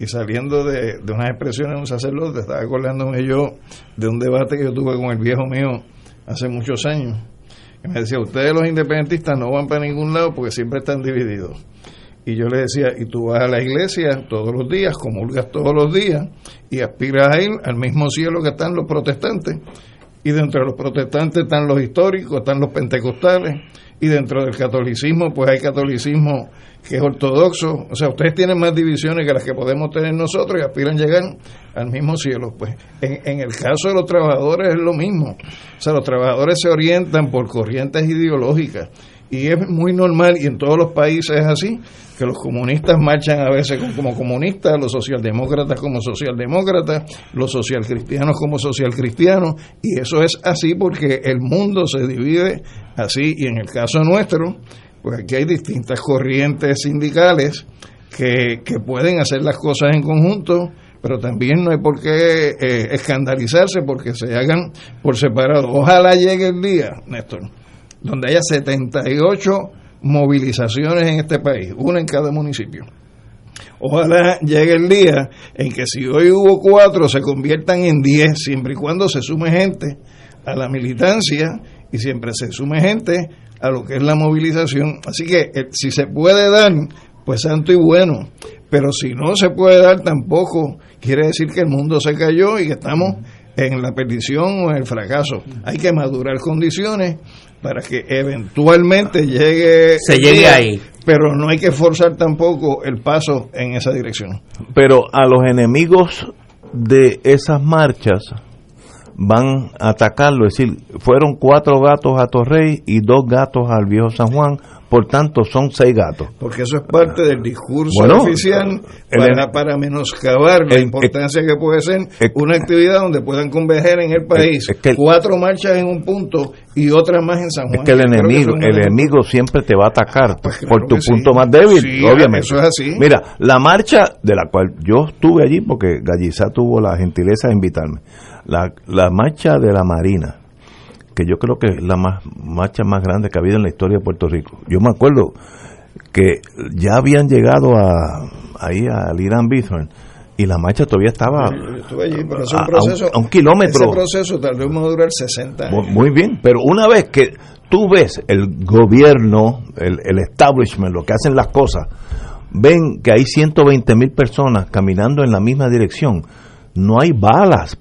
S3: y saliendo de, de unas expresiones de un sacerdote, estaba acordándome yo de un debate que yo tuve con el viejo mío hace muchos años. Que me decía, ustedes los independentistas no van para ningún lado porque siempre están divididos. Y yo le decía, y tú vas a la iglesia todos los días, comulgas todos los días, y aspiras a ir al mismo cielo que están los protestantes. Y dentro de los protestantes están los históricos, están los pentecostales, y dentro del catolicismo, pues hay catolicismo que es ortodoxo. O sea, ustedes tienen más divisiones que las que podemos tener nosotros y aspiran a llegar al mismo cielo. Pues en, en el caso de los trabajadores es lo mismo. O sea, los trabajadores se orientan por corrientes ideológicas. Y es muy normal, y en todos los países es así, que los comunistas marchan a veces como comunistas, los socialdemócratas como socialdemócratas, los socialcristianos como socialcristianos, y eso es así porque el mundo se divide así, y en el caso nuestro, pues aquí hay distintas corrientes sindicales que, que pueden hacer las cosas en conjunto pero también no hay por qué eh, escandalizarse porque se hagan por separado. Ojalá llegue el día, Néstor, donde haya 78 movilizaciones en este país, una en cada municipio. Ojalá llegue el día en que si hoy hubo cuatro se conviertan en diez, siempre y cuando se sume gente a la militancia y siempre se sume gente a lo que es la movilización. Así que eh, si se puede dar, pues santo y bueno. Pero si no se puede dar tampoco, quiere decir que el mundo se cayó y que estamos en la perdición o en el fracaso. Hay que madurar condiciones para que eventualmente llegue
S2: se llegue ahí
S3: pero no hay que forzar tampoco el paso en esa dirección
S1: pero a los enemigos de esas marchas van a atacarlo es decir fueron cuatro gatos a Torrey y dos gatos al viejo San Juan por tanto son seis gatos.
S3: Porque eso es parte del discurso oficial para, para, menoscabar la importancia que puede ser una actividad donde puedan converger en el país cuatro marchas en un punto y otras más en San Juan.
S1: Es que el enemigo, el enemigo siempre te va a atacar pues por tu punto más débil, obviamente.
S3: Eso es así.
S1: Mira, la marcha de la cual yo estuve allí porque Gallizá tuvo la gentileza de invitarme, la, la marcha de la Marina que yo creo que es la más, marcha más grande que ha habido en la historia de Puerto Rico. Yo me acuerdo que ya habían llegado a, ahí al Irán Bithorn y la marcha todavía estaba
S3: a,
S1: un, kilómetro.
S3: Ese proceso tal vez va a durar 60 años.
S1: Muy, bien, pero una vez que tú ves el gobierno, el, el establishment, lo que hacen las cosas, ven que hay 120 mil personas caminando en la misma dirección, no hay balas,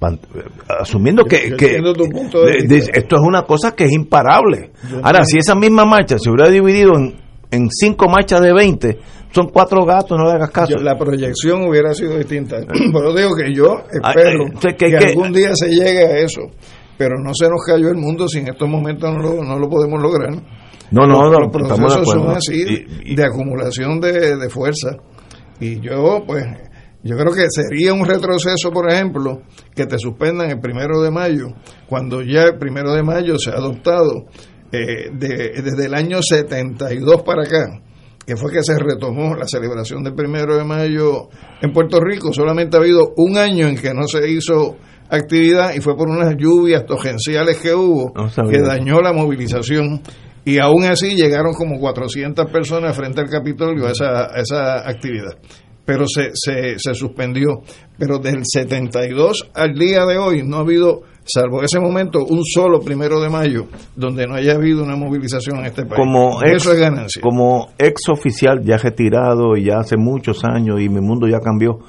S1: asumiendo que, esto es una cosa que es imparable. Ahora, si esa misma marcha se hubiera dividido en, en cinco marchas de 20, son cuatro gatos, no le hagas caso.
S3: la proyección hubiera sido distinta. Pero digo que yo espero que, algún día se llegue a eso. Pero no se nos cayó el mundo si en estos momentos no lo, no lo podemos lograr.
S1: No, no, no,
S3: los procesos son así, de acumulación de, de fuerza. Y yo, pues, yo creo que sería un retroceso, por ejemplo, que te suspendan el primero de mayo, cuando ya el primero de mayo se ha adoptado eh, desde el año 72 para acá, que fue que se retomó la celebración del primero de mayo en Puerto Rico. Solamente ha habido un año en que no se hizo actividad y fue por unas lluvias torrenciales que hubo que dañó la movilización. Y aún así llegaron como 400 personas frente al Capitolio a esa, a esa actividad pero se, se, se suspendió. Pero del 72 al día de hoy no ha habido salvo ese momento, un solo primero de mayo donde no haya habido una movilización en este país.
S1: Como Eso es ganancia. Como ex oficial ya retirado y ya hace muchos años y mi mundo ya cambió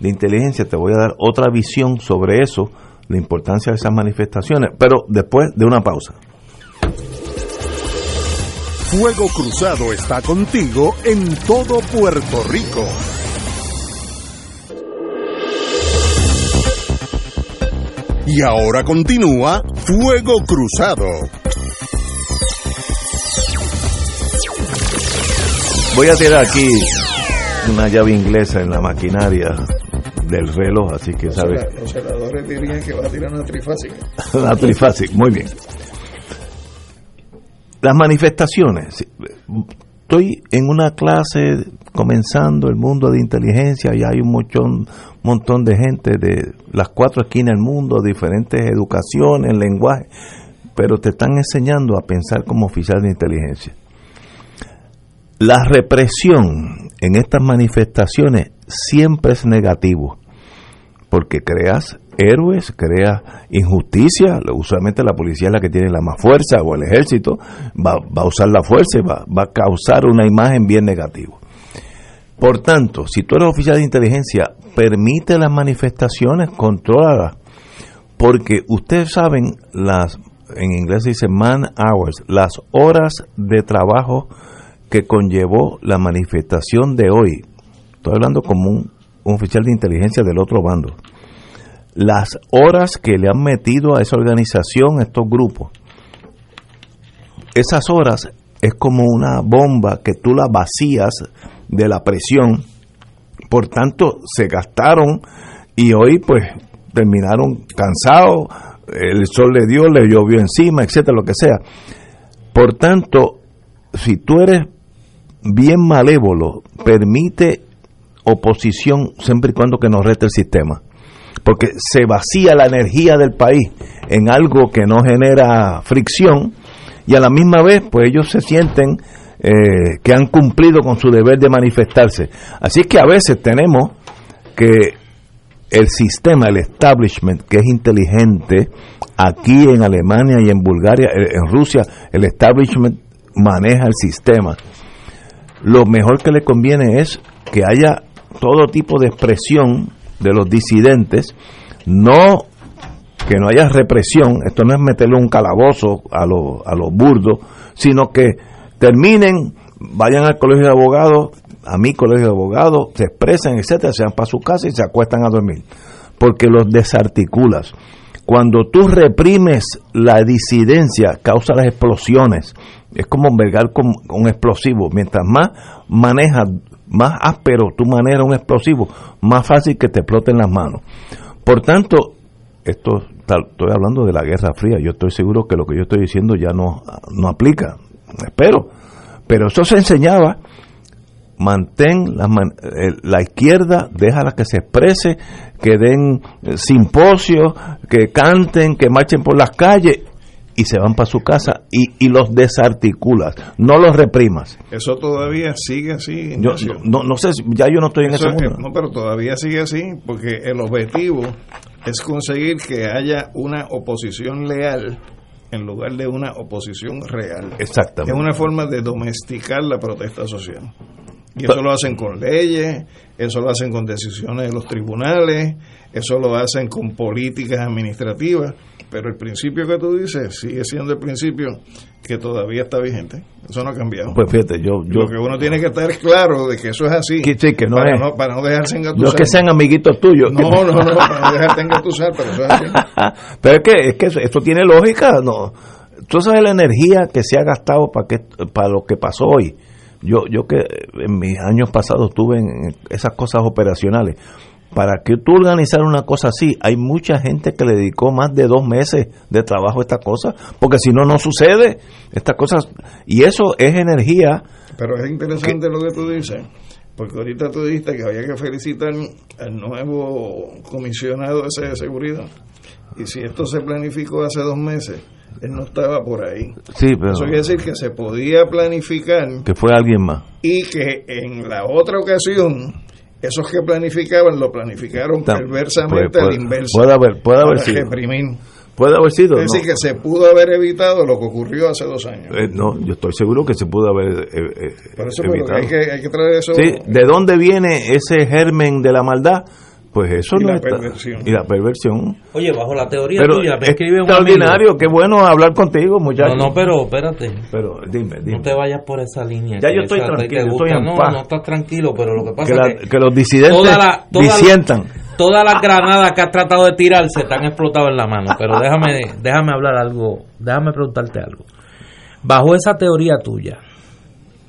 S1: de inteligencia, te voy a dar otra visión sobre eso, la importancia de esas manifestaciones, pero después de una pausa.
S4: Fuego Cruzado está contigo en todo Puerto Rico. Y ahora continúa Fuego Cruzado.
S1: Voy a tirar aquí una llave inglesa en la maquinaria del reloj, así que sabe.
S3: Los celadores dirían que va a tirar una trifásica.
S1: una trifásica, muy bien. Las manifestaciones. Estoy en una clase comenzando el mundo de inteligencia y hay un montón, montón de gente de las cuatro esquinas del mundo, diferentes educaciones, lenguaje, pero te están enseñando a pensar como oficial de inteligencia. La represión en estas manifestaciones siempre es negativo, porque creas héroes, creas injusticia, usualmente la policía es la que tiene la más fuerza o el ejército va, va a usar la fuerza y va, va a causar una imagen bien negativa. Por tanto, si tú eres oficial de inteligencia, permite las manifestaciones, controladas, porque ustedes saben las, en inglés se dice man hours, las horas de trabajo que conllevó la manifestación de hoy. Estoy hablando como un, un oficial de inteligencia del otro bando. Las horas que le han metido a esa organización, a estos grupos, esas horas es como una bomba que tú la vacías de la presión. Por tanto, se gastaron y hoy pues terminaron cansados, el sol le dio, le llovió encima, etcétera, lo que sea. Por tanto, si tú eres bien malévolo, permite oposición siempre y cuando que nos rete el sistema. Porque se vacía la energía del país en algo que no genera fricción y a la misma vez pues ellos se sienten eh, que han cumplido con su deber de manifestarse. Así que a veces tenemos que el sistema, el establishment, que es inteligente, aquí en Alemania y en Bulgaria, eh, en Rusia, el establishment maneja el sistema. Lo mejor que le conviene es que haya todo tipo de expresión de los disidentes, no que no haya represión, esto no es meterle un calabozo a los a los burdos, sino que terminen, vayan al colegio de abogados, a mi colegio de abogados, se expresen, etcétera, se van para su casa y se acuestan a dormir, porque los desarticulas. Cuando tú reprimes la disidencia, causa las explosiones. Es como envergar con un explosivo. Mientras más manejas, más áspero tú manejas un explosivo, más fácil que te exploten las manos. Por tanto, esto estoy hablando de la Guerra Fría. Yo estoy seguro que lo que yo estoy diciendo ya no, no aplica. Espero. Pero eso se enseñaba mantén la, eh, la, izquierda, déjala que se exprese, que den eh, simposios, que canten, que marchen por las calles y se van para su casa y, y los desarticulas, no los reprimas.
S3: Eso todavía sigue así.
S1: Yo, no, no, sé, ya yo no estoy en ese mundo.
S3: no, pero todavía sigue así porque el objetivo es conseguir que haya una oposición leal en lugar de una oposición real.
S1: Exactamente.
S3: Es una forma de domesticar la protesta social. Y eso lo hacen con leyes, eso lo hacen con decisiones de los tribunales, eso lo hacen con políticas administrativas, pero el principio que tú dices sigue siendo el principio que todavía está vigente. Eso no ha cambiado.
S1: Pues fíjate, yo, yo
S3: Lo que uno tiene que estar claro de que eso es así.
S1: Que, sí, que no
S3: para,
S1: es,
S3: no, para no dejarse engatusar.
S1: No es que sean amiguitos tuyos.
S3: No, no, no, para no dejarte engatusar, pero eso es así.
S1: pero es que, es que eso, esto tiene lógica, ¿no? Tú sabes la energía que se ha gastado para, que, para lo que pasó hoy yo, yo que en mis años pasados estuve en esas cosas operacionales, para que tú organizar una cosa así, hay mucha gente que le dedicó más de dos meses de trabajo a esta cosa, porque si no, no sucede estas cosas. Y eso es energía.
S3: Pero es interesante lo que tú dices, porque ahorita tú dijiste que había que felicitar al nuevo comisionado ese de seguridad. Y si esto se planificó hace dos meses, él no estaba por ahí.
S1: Sí, pero
S3: Eso quiere decir que se podía planificar
S1: que fue alguien más.
S3: y que en la otra ocasión esos que planificaban lo planificaron perversamente
S1: puede-
S3: al
S1: puede-
S3: inverso.
S1: puede haber- puede haber sido.
S3: reprimir.
S1: Puede haber sido.
S3: Es
S1: no.
S3: decir, que se pudo haber evitado lo que ocurrió hace dos años.
S1: Eh, no, yo estoy seguro que se pudo haber eh, eh,
S3: Por eso
S1: evitado.
S3: hay, que, hay que traer eso.
S1: Sí, ¿de dónde viene ese germen de la maldad? Pues eso
S3: Y
S1: no
S3: la
S1: está-
S3: perversión.
S1: Y la perversión.
S2: Oye, bajo la teoría
S1: Pero
S2: tuya, me
S1: es
S2: escribe un
S1: extraordinario, qué bueno hablar contigo,
S2: amigo.
S1: muchachos.
S2: No, no, pero espérate.
S1: Pero dime, dime.
S2: No te vayas por esa línea.
S1: Ya yo estoy tranquilo, yo estoy en
S2: no,
S1: paz.
S2: no estás tranquilo, pero lo que pasa
S1: que,
S2: es
S1: la-
S2: que
S1: que los disidentes
S2: toda la- toda la-
S1: disientan.
S2: todas las granadas que has tratado de tirar se te han explotado en la mano. Pero déjame, déjame hablar algo, déjame preguntarte algo. Bajo esa teoría tuya,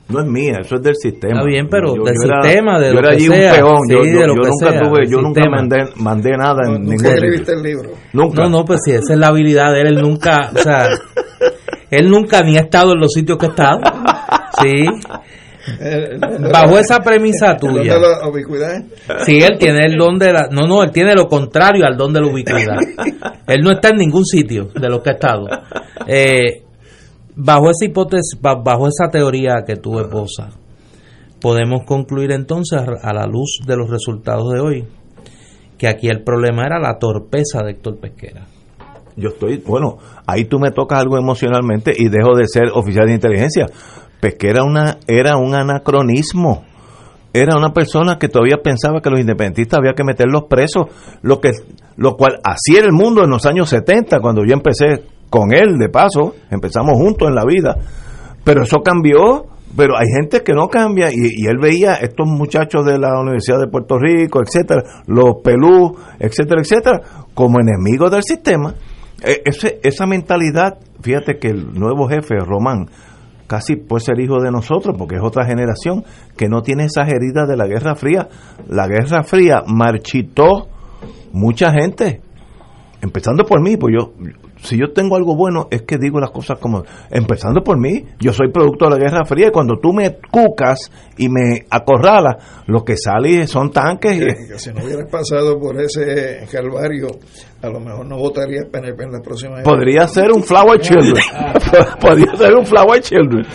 S1: No es mía, eso es del sistema.
S2: Está bien, pero del
S1: era-
S2: sistema, de
S1: yo
S2: lo
S1: era
S2: que
S1: allí
S2: sea.
S1: un peón.
S2: Sí,
S1: yo
S2: de
S1: yo-
S2: lo
S1: yo
S2: que
S1: nunca
S2: sea,
S1: tuve,
S2: del
S1: yo nunca mandé, mandé nada en ningún sitio.
S3: escribiste el libro.
S1: Nunca.
S2: No, no, pues si esa es la habilidad de él, él nunca, o sea, él nunca ni ha estado en los sitios que ha estado. Sí. Bajo esa premisa tuya.
S3: ¿Dónde la ubicuidad?
S2: Sí, él tiene el don de la... No, no, él tiene lo contrario al don de la ubicuidad. Él no está en ningún sitio de los que ha estado. Eh, bajo esa hipótesis, ba- bajo esa teoría que tú esposas, podemos concluir entonces, a la luz de los resultados de hoy, que aquí el problema era la torpeza de Héctor Pesquera.
S1: Yo estoy, bueno, ahí tú me tocas algo emocionalmente y dejo de ser oficial de inteligencia. Pues que era, una, era un anacronismo. Era una persona que todavía pensaba que los independentistas había que meterlos presos, lo, que, lo cual así era el mundo en los años 70, cuando yo empecé con él, de paso, empezamos juntos en la vida. Pero eso cambió, pero hay gente que no cambia y, él veía estos muchachos de la Universidad de Puerto Rico, etcétera, los pelú, etcétera, etcétera, como enemigos del sistema. E- ese- esa mentalidad, fíjate que el nuevo jefe, Román, casi puede ser hijo de nosotros, porque es otra generación que no tiene esas heridas de la Guerra Fría. La Guerra Fría marchitó mucha gente, empezando por mí, pues yo, si yo tengo algo bueno, es que digo las cosas como, empezando por mí, yo soy producto de la Guerra Fría y cuando tú me cucas y me acorralas, lo que sale son tanques.
S3: Y... si no hubieras pasado por ese calvario, a lo mejor no votaría PNP en la próxima.
S1: Podría ser un Flower Children. Podría ser un Flower Children.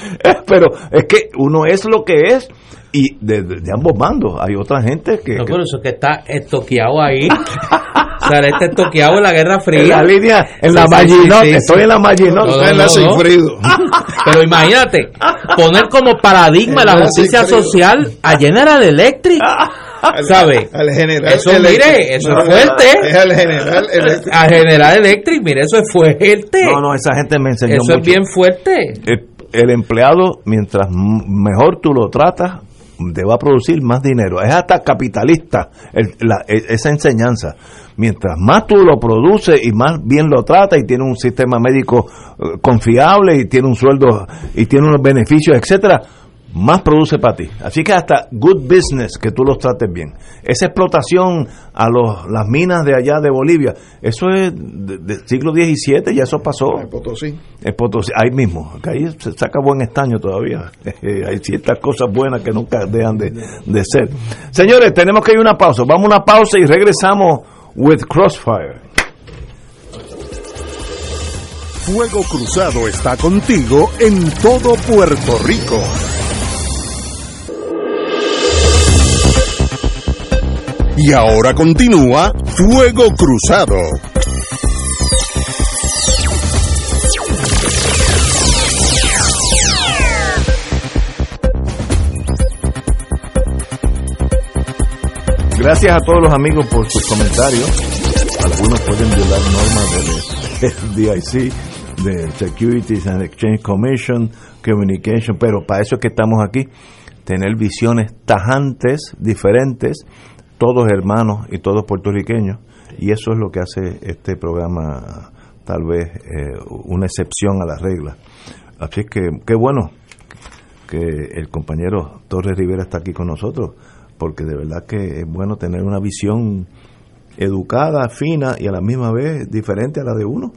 S1: Pero es que uno es lo que es y de, ambos bandos hay otra gente que...
S2: No, por eso que está estoqueado ahí. o sea, este estoqueado en la Guerra Fría. En
S1: la línea, en la Maginot, estoy en la Maginot,
S3: no, en la
S2: Pero imagínate, poner como paradigma la justicia social a General Electric. ¿Sabe?
S3: Al general
S2: eso, mire, eso es fuerte.
S3: Es al general
S2: Electric. Al general Electric, mire, eso es fuerte.
S1: No, no, esa gente me enseñó
S2: Eso es bien fuerte.
S1: el empleado, mientras mejor tú lo tratas, te va a producir más dinero. Es hasta capitalista e, esa enseñanza. Mientras más tú lo produces y más bien lo tratas y tiene un sistema médico eh, confiable y tiene un sueldo y tiene unos beneficios, etcétera, más produce para ti. Así que hasta good business que tú los trates bien. Esa explotación a los, las minas de allá de Bolivia, eso es del siglo XVII, ya eso pasó.
S3: En Potosí.
S1: En Potosí, ahí mismo, que ahí se saca buen estaño todavía. Hay ciertas cosas buenas que nunca dejan de, de ser. Señores, tenemos que ir a una pausa. Vamos a una pausa y regresamos with Crossfire.
S4: Fuego Cruzado está contigo en todo Puerto Rico. Y ahora continúa Fuego Cruzado.
S1: Gracias a todos los amigos por sus comentarios. Algunos pueden violar normas del DIC, de Securities and Exchange Commission, Communication, pero para eso es que estamos aquí, tener visiones tajantes, diferentes, todos hermanos y todos puertorriqueños, y eso es lo que hace este programa tal vez eh, una excepción a la regla. Así que qué bueno que el compañero Torres Rivera está aquí con nosotros, porque de verdad que es bueno tener una visión educada, fina y a la misma vez diferente a la de uno.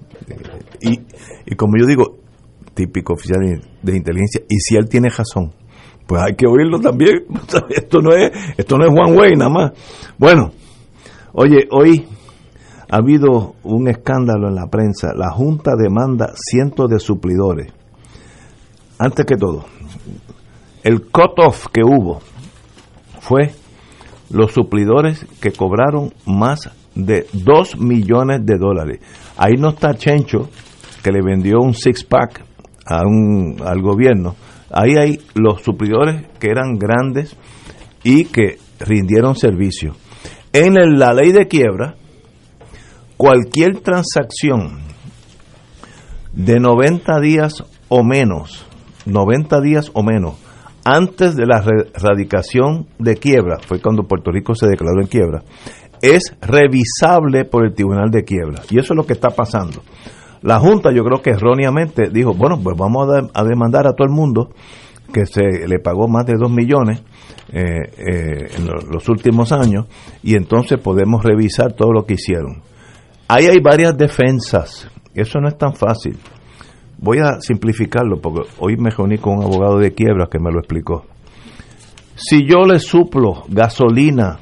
S1: Y como yo digo, típico oficial de inteligencia, y si él tiene razón, pues hay que oírlo también. Esto no es, esto no es one way nada más. Bueno, oye, hoy ha habido un escándalo en la prensa. La Junta demanda cientos de suplidores. Antes que todo, el cut-off que hubo fue los suplidores que cobraron más de 2 millones de dólares. Ahí no está Chencho, que le vendió un six-pack a un, al gobierno Ahí hay los suplidores que eran grandes y que rindieron servicio. En la ley de quiebra, cualquier transacción de 90 días o menos, 90 días o menos, antes de la erradicación de quiebra, fue cuando Puerto Rico se declaró en quiebra, es revisable por el Tribunal de Quiebra. Y eso es lo que está pasando. La Junta yo creo que erróneamente dijo, bueno, pues vamos a, demandar a todo el mundo que se le pagó más de 2 millones eh, eh, en los últimos años y entonces podemos revisar todo lo que hicieron. Ahí hay varias defensas, eso no es tan fácil. Voy a simplificarlo porque hoy me reuní con un abogado de quiebra que me lo explicó. Si yo le suplo gasolina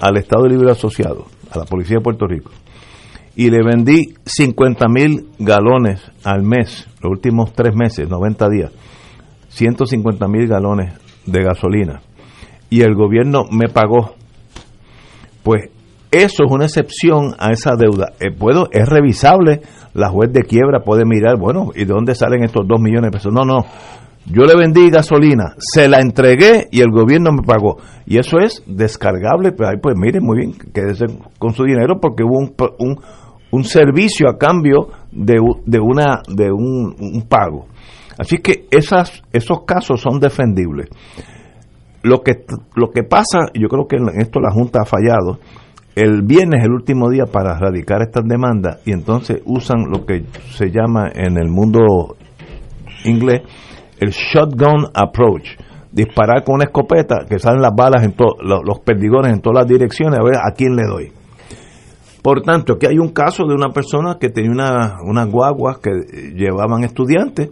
S1: al Estado Libre Asociado, a la Policía de Puerto Rico, y le vendí 50 mil galones al mes, los últimos tres meses, 90 días, 150 mil galones de gasolina, y el gobierno me pagó, pues eso es una excepción a esa deuda. Eh, puedo, es revisable, la juez de quiebra puede mirar, bueno, ¿y de dónde salen estos 2 millones de pesos? No, no, yo le vendí gasolina, se la entregué y el gobierno me pagó. Y eso es descargable, pues, pues mire, muy bien, quédese con su dinero porque hubo un, un servicio a cambio de, de, una, de un, pago. Así que esas, esos casos son defendibles. Lo que, lo que pasa, yo creo que en esto la Junta ha fallado, el viernes es el último día para erradicar estas demandas y entonces usan lo que se llama en el mundo inglés el shotgun approach. Disparar con una escopeta que salen las balas en todos los, los perdigones en todas las direcciones a ver a quién le doy Por tanto, aquí hay un caso de una persona que tenía una, unas guaguas que llevaban estudiantes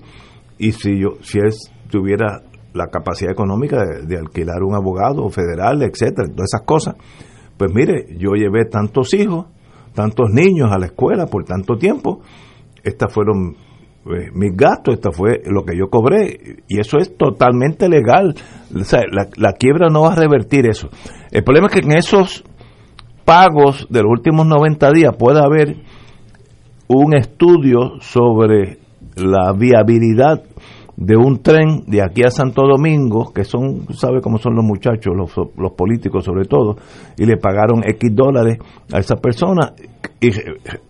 S1: y si yo si él tuviera la capacidad económica de, alquilar un abogado federal, etcétera, todas esas cosas, pues mire, yo llevé tantos hijos, tantos niños a la escuela por tanto tiempo, estas fueron eh, mis gastos, esta fue lo que yo cobré y eso es totalmente legal. La quiebra no va a revertir eso. El problema es que en esos pagos de los últimos 90 días puede haber un estudio sobre la viabilidad de un tren de aquí a Santo Domingo, que son, sabe cómo son los muchachos, los, los políticos sobre todo, y le pagaron X dólares a esa persona, y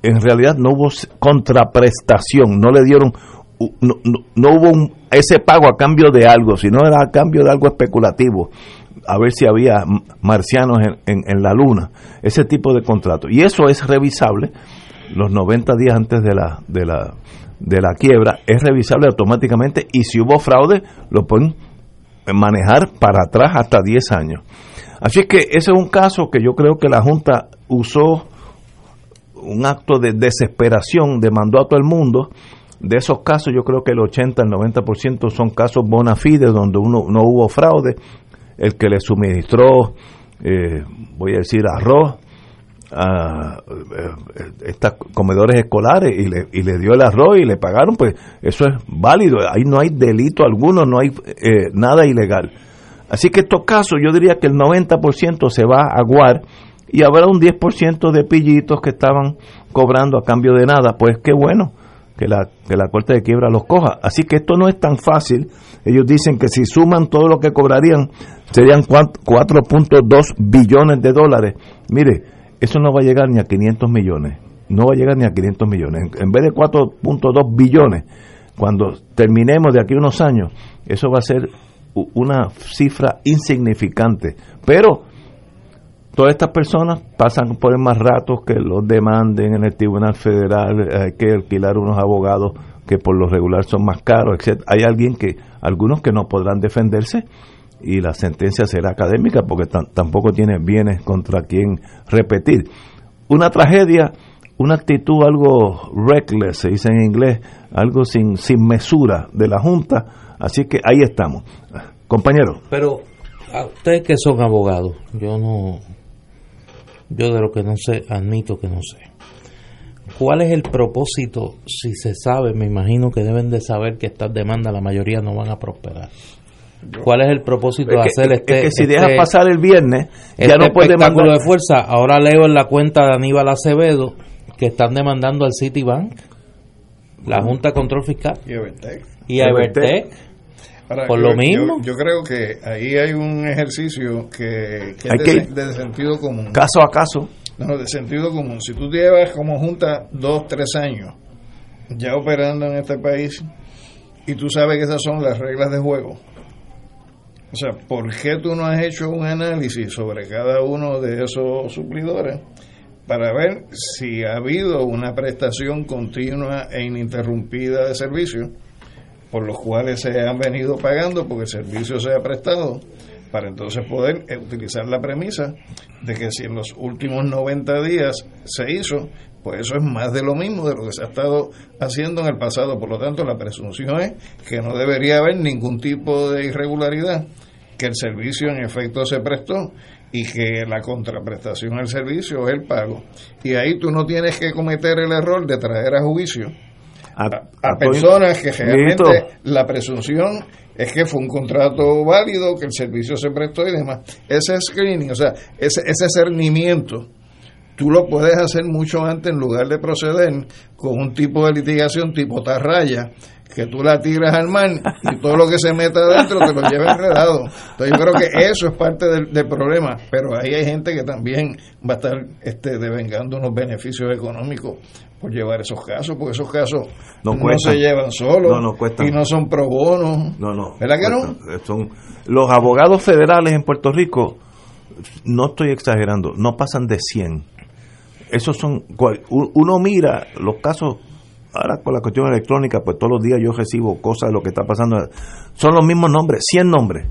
S1: en realidad no hubo contraprestación, no le dieron, no, no, hubo un, ese pago a cambio de algo, sino era a cambio de algo especulativo a ver si había marcianos en, en, la luna, ese tipo de contrato. Y eso es revisable los 90 días antes de la, de la, de la quiebra, es revisable automáticamente y si hubo fraude lo pueden manejar para atrás hasta 10 años. Así que ese es un caso que yo creo que la Junta usó un acto de desesperación, demandó a todo el mundo. De esos casos, yo creo que el 80, el 90% son casos bona fide, donde uno no hubo fraude, el que le suministró, eh, voy a decir, arroz a eh, estas comedores escolares y le, y le dio el arroz y le pagaron, pues eso es válido, ahí no hay delito alguno, no hay eh, nada ilegal. Así que estos casos yo diría que el 90% se va a aguar y habrá un 10% de pillitos que estaban cobrando a cambio de nada, pues qué bueno que la, que la Corte de Quiebra los coja. Así que esto no es tan fácil. Ellos dicen que si suman todo lo que cobrarían, serían 4.2 billones de dólares. Mire, eso no va a llegar ni a 500 millones. No va a llegar ni a 500 millones. En vez de 4.2 billones, cuando terminemos de aquí unos años, eso va a ser una cifra insignificante. Pero todas estas personas pasan por más rato que los demanden en el Tribunal Federal, hay que alquilar unos abogados que por lo regular son más caros, etc. Hay alguien que, algunos que no podrán defenderse y la sentencia será académica porque tampoco tiene bienes contra quien repetir. Una tragedia, una actitud algo reckless, se dice en inglés, algo sin, sin mesura de la Junta, así que ahí estamos. Compañero.
S2: Pero a ustedes que son abogados, yo no, yo de lo que no sé, admito que no sé. ¿Cuál es el propósito? Si se sabe, me imagino que deben de saber que estas demandas la mayoría no van a prosperar. ¿Cuál es el propósito de hacer este?
S1: Es que si deja este pasar el viernes, ya
S2: este no puede espectáculo de fuerza. Ahora leo en la cuenta de Aníbal Acevedo que están demandando al Citibank, la Junta de Control Fiscal y a Evertech. por lo mismo.
S3: Yo, creo que ahí hay un ejercicio que, es de, sentido común.
S1: Caso a caso.
S3: No, de sentido común. Si tú llevas como Junta dos, tres años ya operando en este país y tú sabes que esas son las reglas de juego, o sea, ¿por qué tú no has hecho un análisis sobre cada uno de esos suplidores para ver si ha habido una prestación continua e ininterrumpida de servicio por los cuales se han venido pagando porque el servicio se ha prestado? Para entonces poder utilizar la premisa de que si en los últimos 90 días se hizo, pues eso es más de lo mismo de lo que se ha estado haciendo en el pasado. Por lo tanto, la presunción es que no debería haber ningún tipo de irregularidad, que el servicio en efecto se prestó y que la contraprestación al servicio es el pago. Y ahí tú no tienes que cometer el error de traer a juicio a, personas que realmente la presunción es que fue un contrato válido, que el servicio se prestó y demás. Ese screening, o sea, ese, ese cernimiento tú lo puedes hacer mucho antes en lugar de proceder con un tipo de litigación tipo tarraya que tú la tiras al mar y todo lo que se meta adentro te lo lleva enredado. Entonces yo creo que eso es parte del, problema, pero ahí hay gente que también va a estar este, devengando unos beneficios económicos por llevar esos casos, porque esos casos no, se llevan solos y no son pro bono.
S1: No, no. ¿Verdad que no? Son, los abogados federales en Puerto Rico, no estoy exagerando, no pasan de 100 esos son, uno mira los casos, ahora con la cuestión electrónica, pues todos los días yo recibo cosas de lo que está pasando, son los mismos nombres, 100 nombres.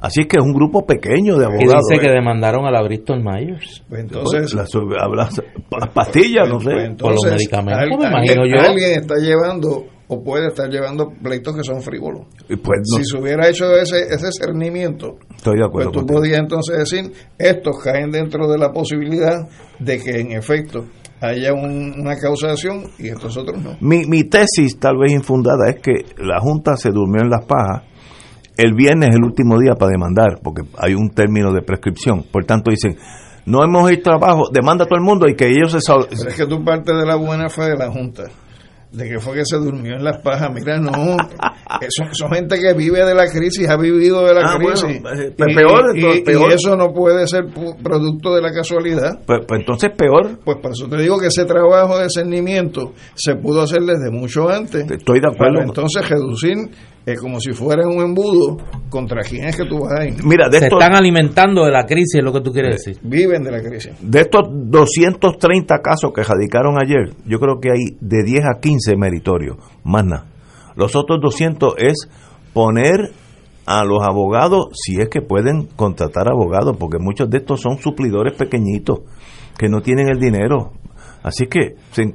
S1: Así es que es un grupo pequeño de
S2: Y
S1: abogados.
S2: dice que
S1: ¿eh?
S2: demandaron a la Bristol Myers.
S3: Pues entonces,
S1: Las- las- las pastillas, no sé.
S3: pues
S2: por los medicamentos, me imagino
S3: alguien,
S2: yo.
S3: alguien está llevando o puede estar llevando pleitos que son frívolos.
S1: Y pues no,
S3: si se hubiera hecho ese, ese cernimiento,
S1: estoy de
S3: pues
S1: acuerdo
S3: tú
S1: contigo.
S3: podías entonces decir, estos caen dentro de la posibilidad de que en efecto haya un- una causación y estos otros no.
S1: Mi, mi tesis, tal vez infundada, es que la Junta se durmió en las pajas. El viernes es el último día para demandar, porque hay un término de prescripción. Por tanto, dicen, no hemos hecho trabajo, demanda a todo el mundo y que ellos se...
S3: Pero es que tú partes de la buena fe de la Junta, de que fue que se durmió en las pajas. Mira, no, son, son gente que vive de la crisis, ha vivido de la
S1: Ah,
S3: crisis.
S1: bueno, eh, pues peor,
S3: y,
S1: entonces,
S3: y-
S1: peor.
S3: y eso no puede ser producto de la casualidad.
S1: Pues, pues entonces peor.
S3: Pues por eso te digo que ese trabajo de cernimiento se pudo hacer desde mucho antes.
S1: Estoy de acuerdo.
S3: Para entonces reducir eh, como si fuera un embudo contra quién es que tú vas a ir.
S1: Mira, de
S2: Se
S1: estos,
S2: están alimentando de la crisis, es lo que tú quieres decir.
S3: Viven de la crisis.
S1: de estos 230 casos que radicaron ayer, yo creo que hay de 10 a 15 meritorios, más nada. Los otros 200 es poner a los abogados, si es que pueden contratar abogados, porque muchos de estos son suplidores pequeñitos que no tienen el dinero. Así que se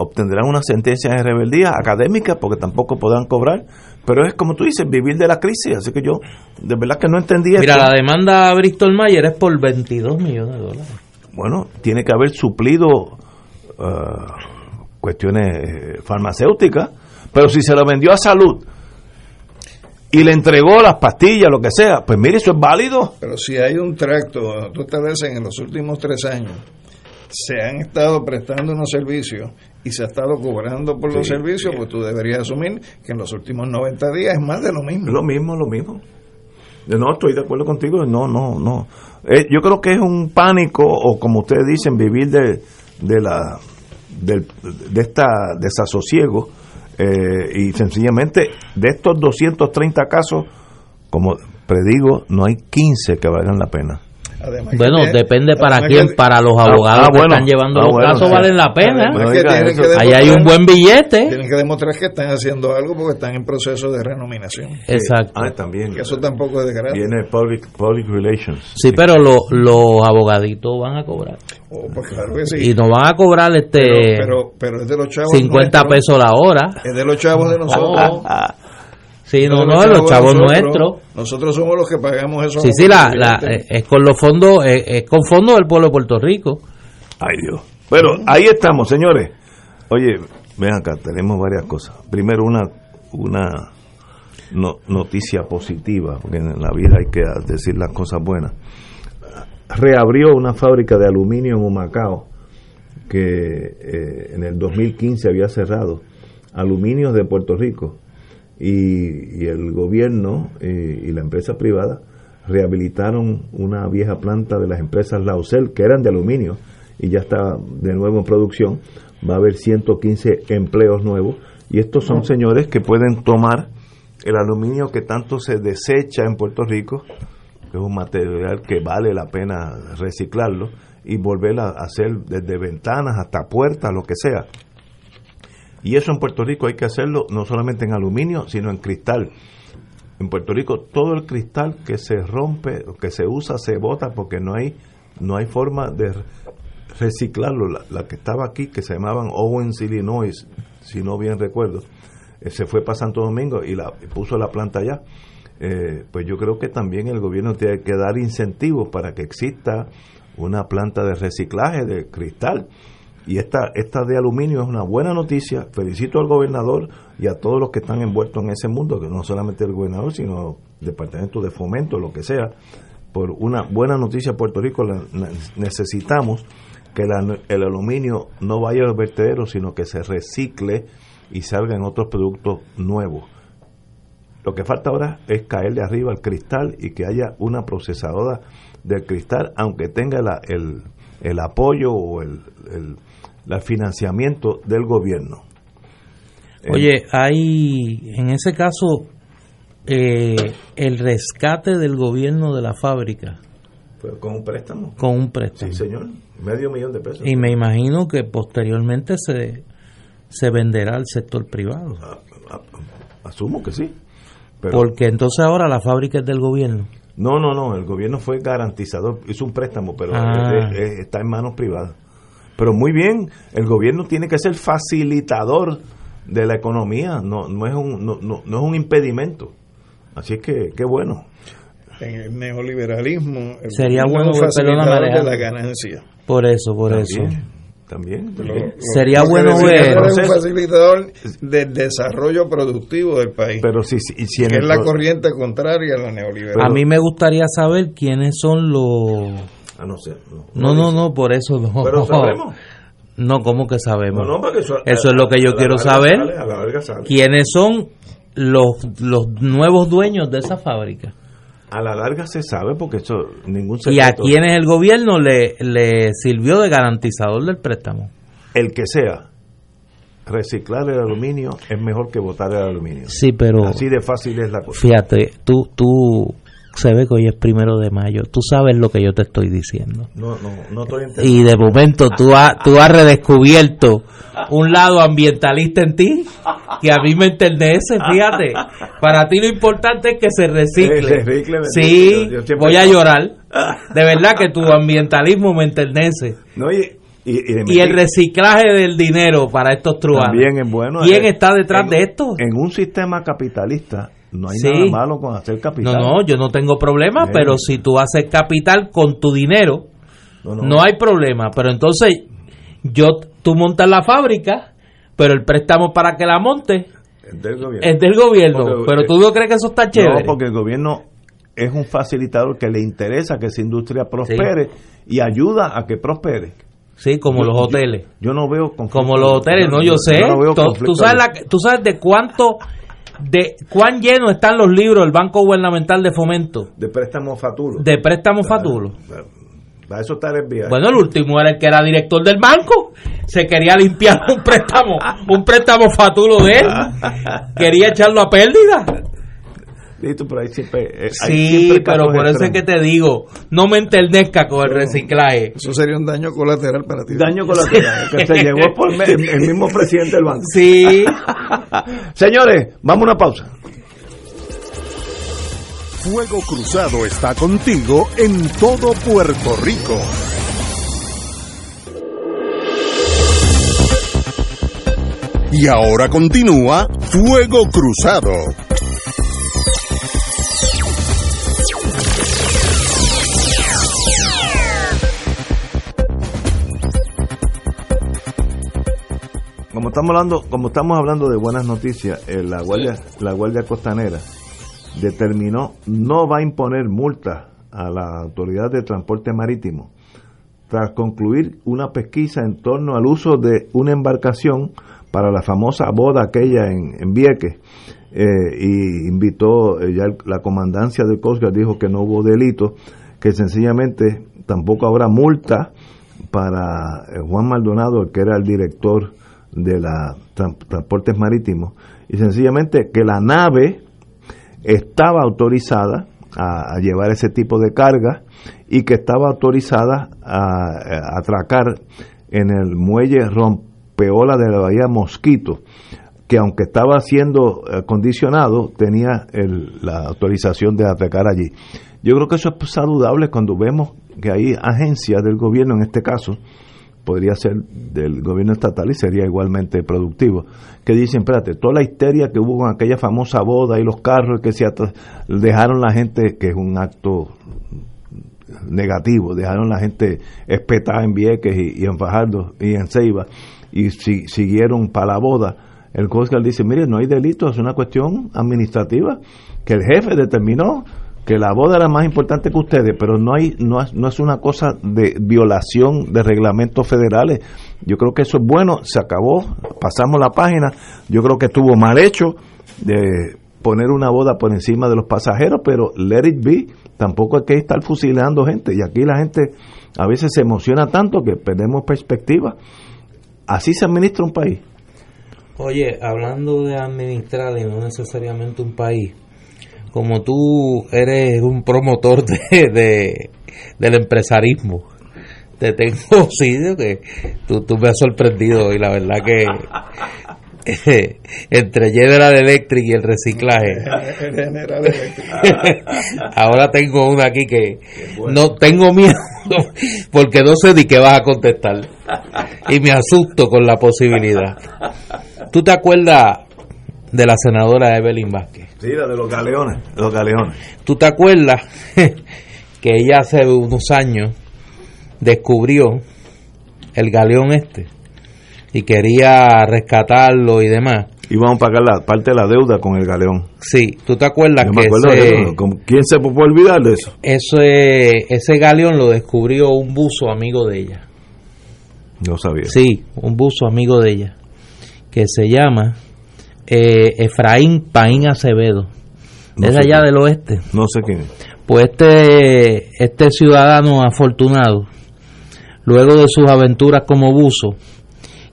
S1: obtendrán una sentencia de rebeldía académica porque tampoco podrán cobrar. Pero es como tú dices, vivir de la crisis. Así que yo de verdad que no entendí
S2: Mira,
S1: esto.
S2: la demanda a Bristol Myers es por 22 millones de dólares.
S1: bueno, tiene que haber suplido ah, cuestiones eh, farmacéuticas, pero si se lo vendió a salud y le entregó las pastillas, lo que sea, pues mire, eso es válido.
S3: Pero si hay un tracto, tú estableces en los últimos tres años, se han estado prestando unos servicios y se ha estado cobrando por los
S1: Sí,
S3: servicios, pues tú deberías asumir que en los últimos 90 días es más de lo mismo.
S1: Lo mismo, lo mismo. Yo No, estoy de acuerdo contigo, no, no, no. Eh, yo creo que es un pánico, o como ustedes dicen, vivir de, de la del- de esta desasosiego eh, y sencillamente de estos 230 casos, como predigo, no hay 15 que valgan la pena.
S3: Además
S2: Bueno,
S3: que-
S2: depende para quién,
S3: que-
S2: para los
S1: Ah,
S2: abogados
S1: ah,
S2: que
S1: bueno.
S2: están llevando
S1: Ah,
S2: los
S1: bueno,
S2: casos
S1: sí.
S2: valen la pena. Ahí hay un buen billete.
S3: Tienen que demostrar que están haciendo algo porque están en proceso de renominación.
S2: Exacto.
S1: Ah, también.
S3: Que eso tampoco es de gratis.
S1: Viene public, public relations.
S2: Sí, pero lo- los abogaditos van a cobrar.
S3: Oh, pues claro que sí.
S2: Y nos van a cobrar este
S3: pero, pero, pero es de los chavos
S2: 50
S3: nuestros.
S2: pesos la hora.
S3: Es de los chavos de nosotros.
S2: Sí, no, no, los chavos
S3: nosotros.
S2: nuestros.
S3: Nosotros somos los que pagamos eso.
S2: Sí, sí, la, la, es con los fondos, es con fondos del pueblo de Puerto Rico.
S1: Ay Dios. Pero ahí estamos, señores. Oye, ven acá, tenemos varias cosas. Primero una una no- noticia positiva, porque en la vida hay que decir las cosas buenas. Reabrió una fábrica de aluminio en Humacao que eh, en el 2015 había cerrado. Aluminios de Puerto Rico y, y el gobierno eh, y la empresa privada rehabilitaron una vieja planta de las empresas Lausel que eran de aluminio y ya está de nuevo en producción. Va a haber 115 empleos nuevos y estos son señores que pueden tomar el aluminio que tanto se desecha en Puerto Rico, que es un material que vale la pena reciclarlo y volver a hacer desde ventanas hasta puertas, lo que sea. Y eso en Puerto Rico hay que hacerlo no solamente en aluminio, sino en cristal. En Puerto Rico todo el cristal que se rompe, que se usa, se bota porque no hay no hay forma de reciclarlo. La, que estaba aquí, que se llamaban Owens, Illinois, si no bien recuerdo, eh, se fue para Santo Domingo y, la, puso la planta allá. Eh, pues yo creo que también el gobierno tiene que dar incentivos para que exista una planta de reciclaje de cristal. Y esta, esta de aluminio es una buena noticia. Felicito al gobernador y a todos los que están envueltos en ese mundo, que no solamente el gobernador, sino departamento de fomento, lo que sea, por una buena noticia Puerto Rico. La- necesitamos que el aluminio no vaya al vertedero, sino que se recicle y salga en otros productos nuevos. Lo que falta ahora es caerle arriba al cristal y que haya una procesadora del cristal, aunque tenga la- el, el apoyo o el, el- el financiamiento del gobierno. Eh,
S2: Oye, hay en ese caso eh, el rescate del gobierno de la fábrica
S1: con un préstamo.
S2: con un préstamo.
S1: Sí, señor. Medio millón de pesos.
S2: Y me imagino que posteriormente se, se venderá al sector privado.
S1: A- a- Asumo que sí. Pero,
S2: Porque entonces ahora la fábrica es del gobierno.
S1: No, no, no, el gobierno fue garantizador, hizo un préstamo, pero
S2: Ah.
S1: está en manos privadas. Pero muy bien, el gobierno tiene que ser facilitador de la economía, no, no, es, un, no, no- no es un impedimento. Así es que, qué bueno.
S3: En el neoliberalismo, el
S2: Sería
S3: gobierno
S2: bueno
S3: facilitador de la ganancia.
S2: Por eso, por
S1: También,
S2: eso.
S1: También.
S3: Lo-
S1: también.
S3: lo-
S2: Sería
S3: lo que
S2: bueno ver-
S3: ser Es un facilitador del desarrollo productivo del país,
S1: Pero y si en
S3: que
S1: el
S3: es la corriente contraria a la neoliberal.
S2: A mí me gustaría saber quiénes son los...
S1: Ah, no sé.
S2: No, no, no, por eso no.
S1: Pero sabemos.
S2: No, ¿cómo que sabemos?
S1: No, no, porque eso,
S2: Eso es lo que yo quiero saber.
S1: sale, a la larga sale.
S2: ¿Quiénes son los, los nuevos dueños de esa fábrica?
S1: A la larga se sabe porque eso ningún
S2: ¿Y a
S1: secreto.
S2: quiénes el gobierno le, le sirvió de garantizador del préstamo?
S1: El que sea, reciclar el aluminio es mejor que botar el aluminio.
S2: Sí, pero
S1: Así de fácil es la cosa.
S2: fíjate, tú, tú, se ve que hoy es primero de mayo, tú sabes lo que yo te estoy diciendo.
S1: No, no, no estoy entendiendo.
S2: Y de momento tú has, tú has redescubierto un lado ambientalista en ti que a mí me enternece, fíjate. Para ti lo importante es que se recicle.
S1: Se recicle.
S2: Sí,
S1: Yo- yo siempre-
S2: voy a llorar. De verdad que tu ambientalismo me enternece.
S1: No, y, y, y de
S2: Y el reciclaje del dinero para estos truanes.
S1: también es bueno.
S2: ¿Quién
S1: Eh,
S2: está detrás
S1: en-
S2: de esto?
S1: En un sistema capitalista no hay
S2: Sí.
S1: nada malo con hacer
S2: No,
S1: capital.
S2: no, yo no tengo problema, pero si tú haces capital con tu dinero,
S1: No, no.
S2: no hay problema. Pero entonces, yo, tú montas la fábrica, pero el préstamo para que la montes
S1: Es del gobierno.
S2: es del gobierno.
S1: Porque,
S2: pero
S1: eh,
S2: tú no crees que eso está chévere.
S1: No, porque el gobierno es un facilitador que le interesa que esa industria prospere y ayuda a que prospere.
S2: Sí, como
S1: Yo-
S2: los hoteles.
S1: Yo, no veo conflicto.
S2: Como los hoteles, no, yo sé.
S1: no
S2: sabes la- tú sabes de cuánto, de cuán llenos están los libros del Banco Gubernamental de Fomento
S1: de préstamo fatulo.
S2: de préstamos fatulos.
S1: Para eso está el FBI.
S2: Bueno, el último era el que era director del banco. Se quería limpiar un préstamo, un préstamo fatulo de él. Quería echarlo a pérdida.
S1: Listo, pero ahí siempre, eh,
S2: Sí,
S1: siempre
S2: pero por eso es que te digo, no me enternezca con el reciclaje.
S3: Eso sería un daño colateral para ti.
S1: Daño colateral, que se llevó por me- el mismo presidente del banco.
S2: Sí,
S1: Señores, vamos a una pausa.
S4: Fuego Cruzado está contigo en todo Puerto Rico. Y ahora continúa Fuego Cruzado.
S1: Como estamos hablando, como estamos hablando de buenas noticias, eh, la guardia, la guardia costanera determinó no va a imponer multas a la autoridad de transporte marítimo tras concluir una pesquisa en torno al uso de una embarcación para la famosa boda aquella en, en Vieques. Eh, y invitó eh, ya la comandancia del Coast Guard dijo que no hubo delito que sencillamente tampoco habrá multa para Juan Maldonado el que era el director de tran- transportes marítimos y sencillamente que la nave estaba autorizada a, llevar ese tipo de carga y que estaba autorizada a, atracar en el muelle Rompeola de la Bahía Mosquito, que aunque estaba siendo eh, condicionado, tenía el- la autorización de atracar allí. Yo creo que eso es saludable cuando vemos que hay agencias del gobierno, en este caso, podría ser del gobierno estatal y sería igualmente productivo, que dicen, espérate, toda la histeria que hubo con aquella famosa boda y los carros que se dejaron la gente, que es un acto negativo, dejaron la gente espetada en Vieques y, en Fajardo y en Ceiba y si- siguieron para la boda. El Guard dice, mire, no hay delito, es una cuestión administrativa que el jefe determinó que la boda era más importante que ustedes, pero no hay no no es una cosa de violación de reglamentos federales. Yo creo que eso es bueno, se acabó, pasamos la página. Yo creo que estuvo mal hecho de poner una boda por encima de los pasajeros, pero let it be, tampoco hay que estar fusilando gente y aquí la gente a veces se emociona tanto que perdemos perspectiva. Así se administra un país.
S2: Oye, hablando de administrar y no necesariamente un país, como tú eres un promotor de, de- del empresarismo, te tengo sí, que tú, tú me has sorprendido y la verdad que entre General Electric y el reciclaje.
S3: General.
S2: Ahora tengo una aquí que no tengo miedo porque no sé ni qué vas a contestar. Y me asusto con la posibilidad. ¿Tú te acuerdas de la senadora Evelyn Vázquez?
S1: Sí, la de los galeones, los galeones.
S2: ¿Tú te acuerdas que ella hace unos años descubrió el galeón este y quería rescatarlo y demás?
S1: Vamos a pagar la parte de la deuda con el galeón.
S2: Sí, ¿tú te acuerdas
S1: Yo
S2: que
S1: me acuerdo
S2: ese,
S1: de eso. ¿Cómo- ¿Quién se puede olvidar de eso?
S2: ese, ese galeón lo descubrió un buzo amigo de ella?
S1: No sabía.
S2: Sí, un buzo amigo de ella, que se llama eh, Efraín Paín Acevedo.
S1: No
S2: es allá
S1: quién.
S2: del oeste.
S1: No sé quién es.
S2: Pues este, este ciudadano afortunado, luego de sus aventuras como buzo,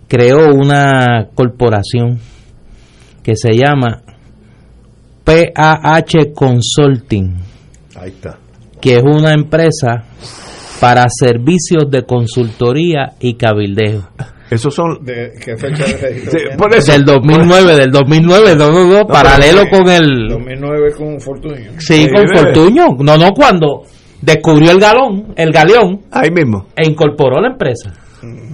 S2: creó una corporación que se llama PAH Consulting,
S1: Ahí está.
S2: que es una empresa para servicios de consultoría y cabildeo.
S1: Esos son...
S3: ¿De qué fecha de registro
S1: Sí, por eso.
S2: Del 2009, del 2009, no, no, no, paralelo
S3: pero-
S2: con el...
S3: 2009 con Fortunio.
S2: Sí,
S1: Sí,
S2: con
S1: bebé.
S2: Fortuño. No, no, cuando descubrió el galón, el galeón,
S1: Ahí mismo.
S2: e incorporó la empresa.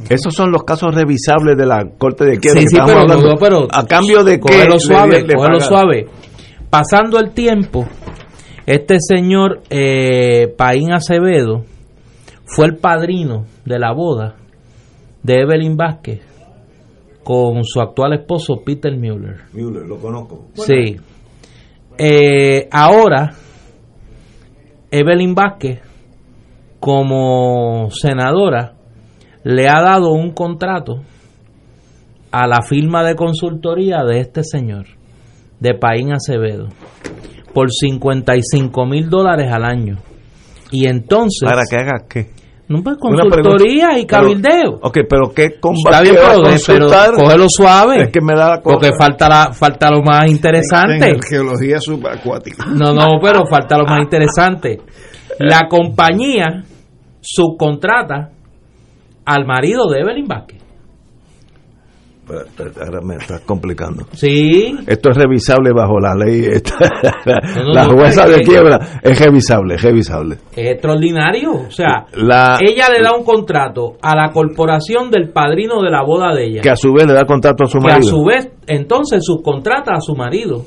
S1: Esos son los casos revisables de la Corte de Quiebra.
S2: Sí,
S1: que
S2: sí, pero,
S1: hablando.
S2: no, pero
S1: a cambio de que... le-
S2: suave,
S1: le
S2: cógelo suave. Pasando el tiempo, este señor eh, Paín Acevedo fue el padrino de la boda de Evelyn Vázquez con su actual esposo Peter Mueller.
S1: Müller, lo conozco.
S2: Sí. Eh, ahora, Evelyn Vázquez, como senadora, le ha dado un contrato a la firma de consultoría de este señor, de Paín Acevedo, por 55 mil dólares al año. Y entonces,
S1: ¿Para que haga qué?
S2: No, pues, consultoría
S1: pregunta.
S2: y cabildeo.
S1: Pero- ok, pero ¿qué
S2: Está
S1: combate
S2: bien,
S1: va a
S2: pero, pero cógelo suave.
S1: Es que me da la cosa.
S2: Porque falta, la, falta lo más interesante.
S3: En geología subacuática.
S2: No, no, pero falta lo más interesante. La compañía subcontrata al marido de Evelyn Vázquez.
S1: Ahora me estás complicando.
S2: Sí,
S1: Esto es revisable bajo la ley.
S2: No, no,
S1: la jueza de quiebra es revisable, es revisable.
S2: es extraordinario. O sea,
S1: La,
S2: ella le da un contrato a la corporación del padrino de la boda de ella.
S1: que a su vez le da contrato a su
S2: que a
S1: marido.
S2: su vez, entonces subcontrata a su marido.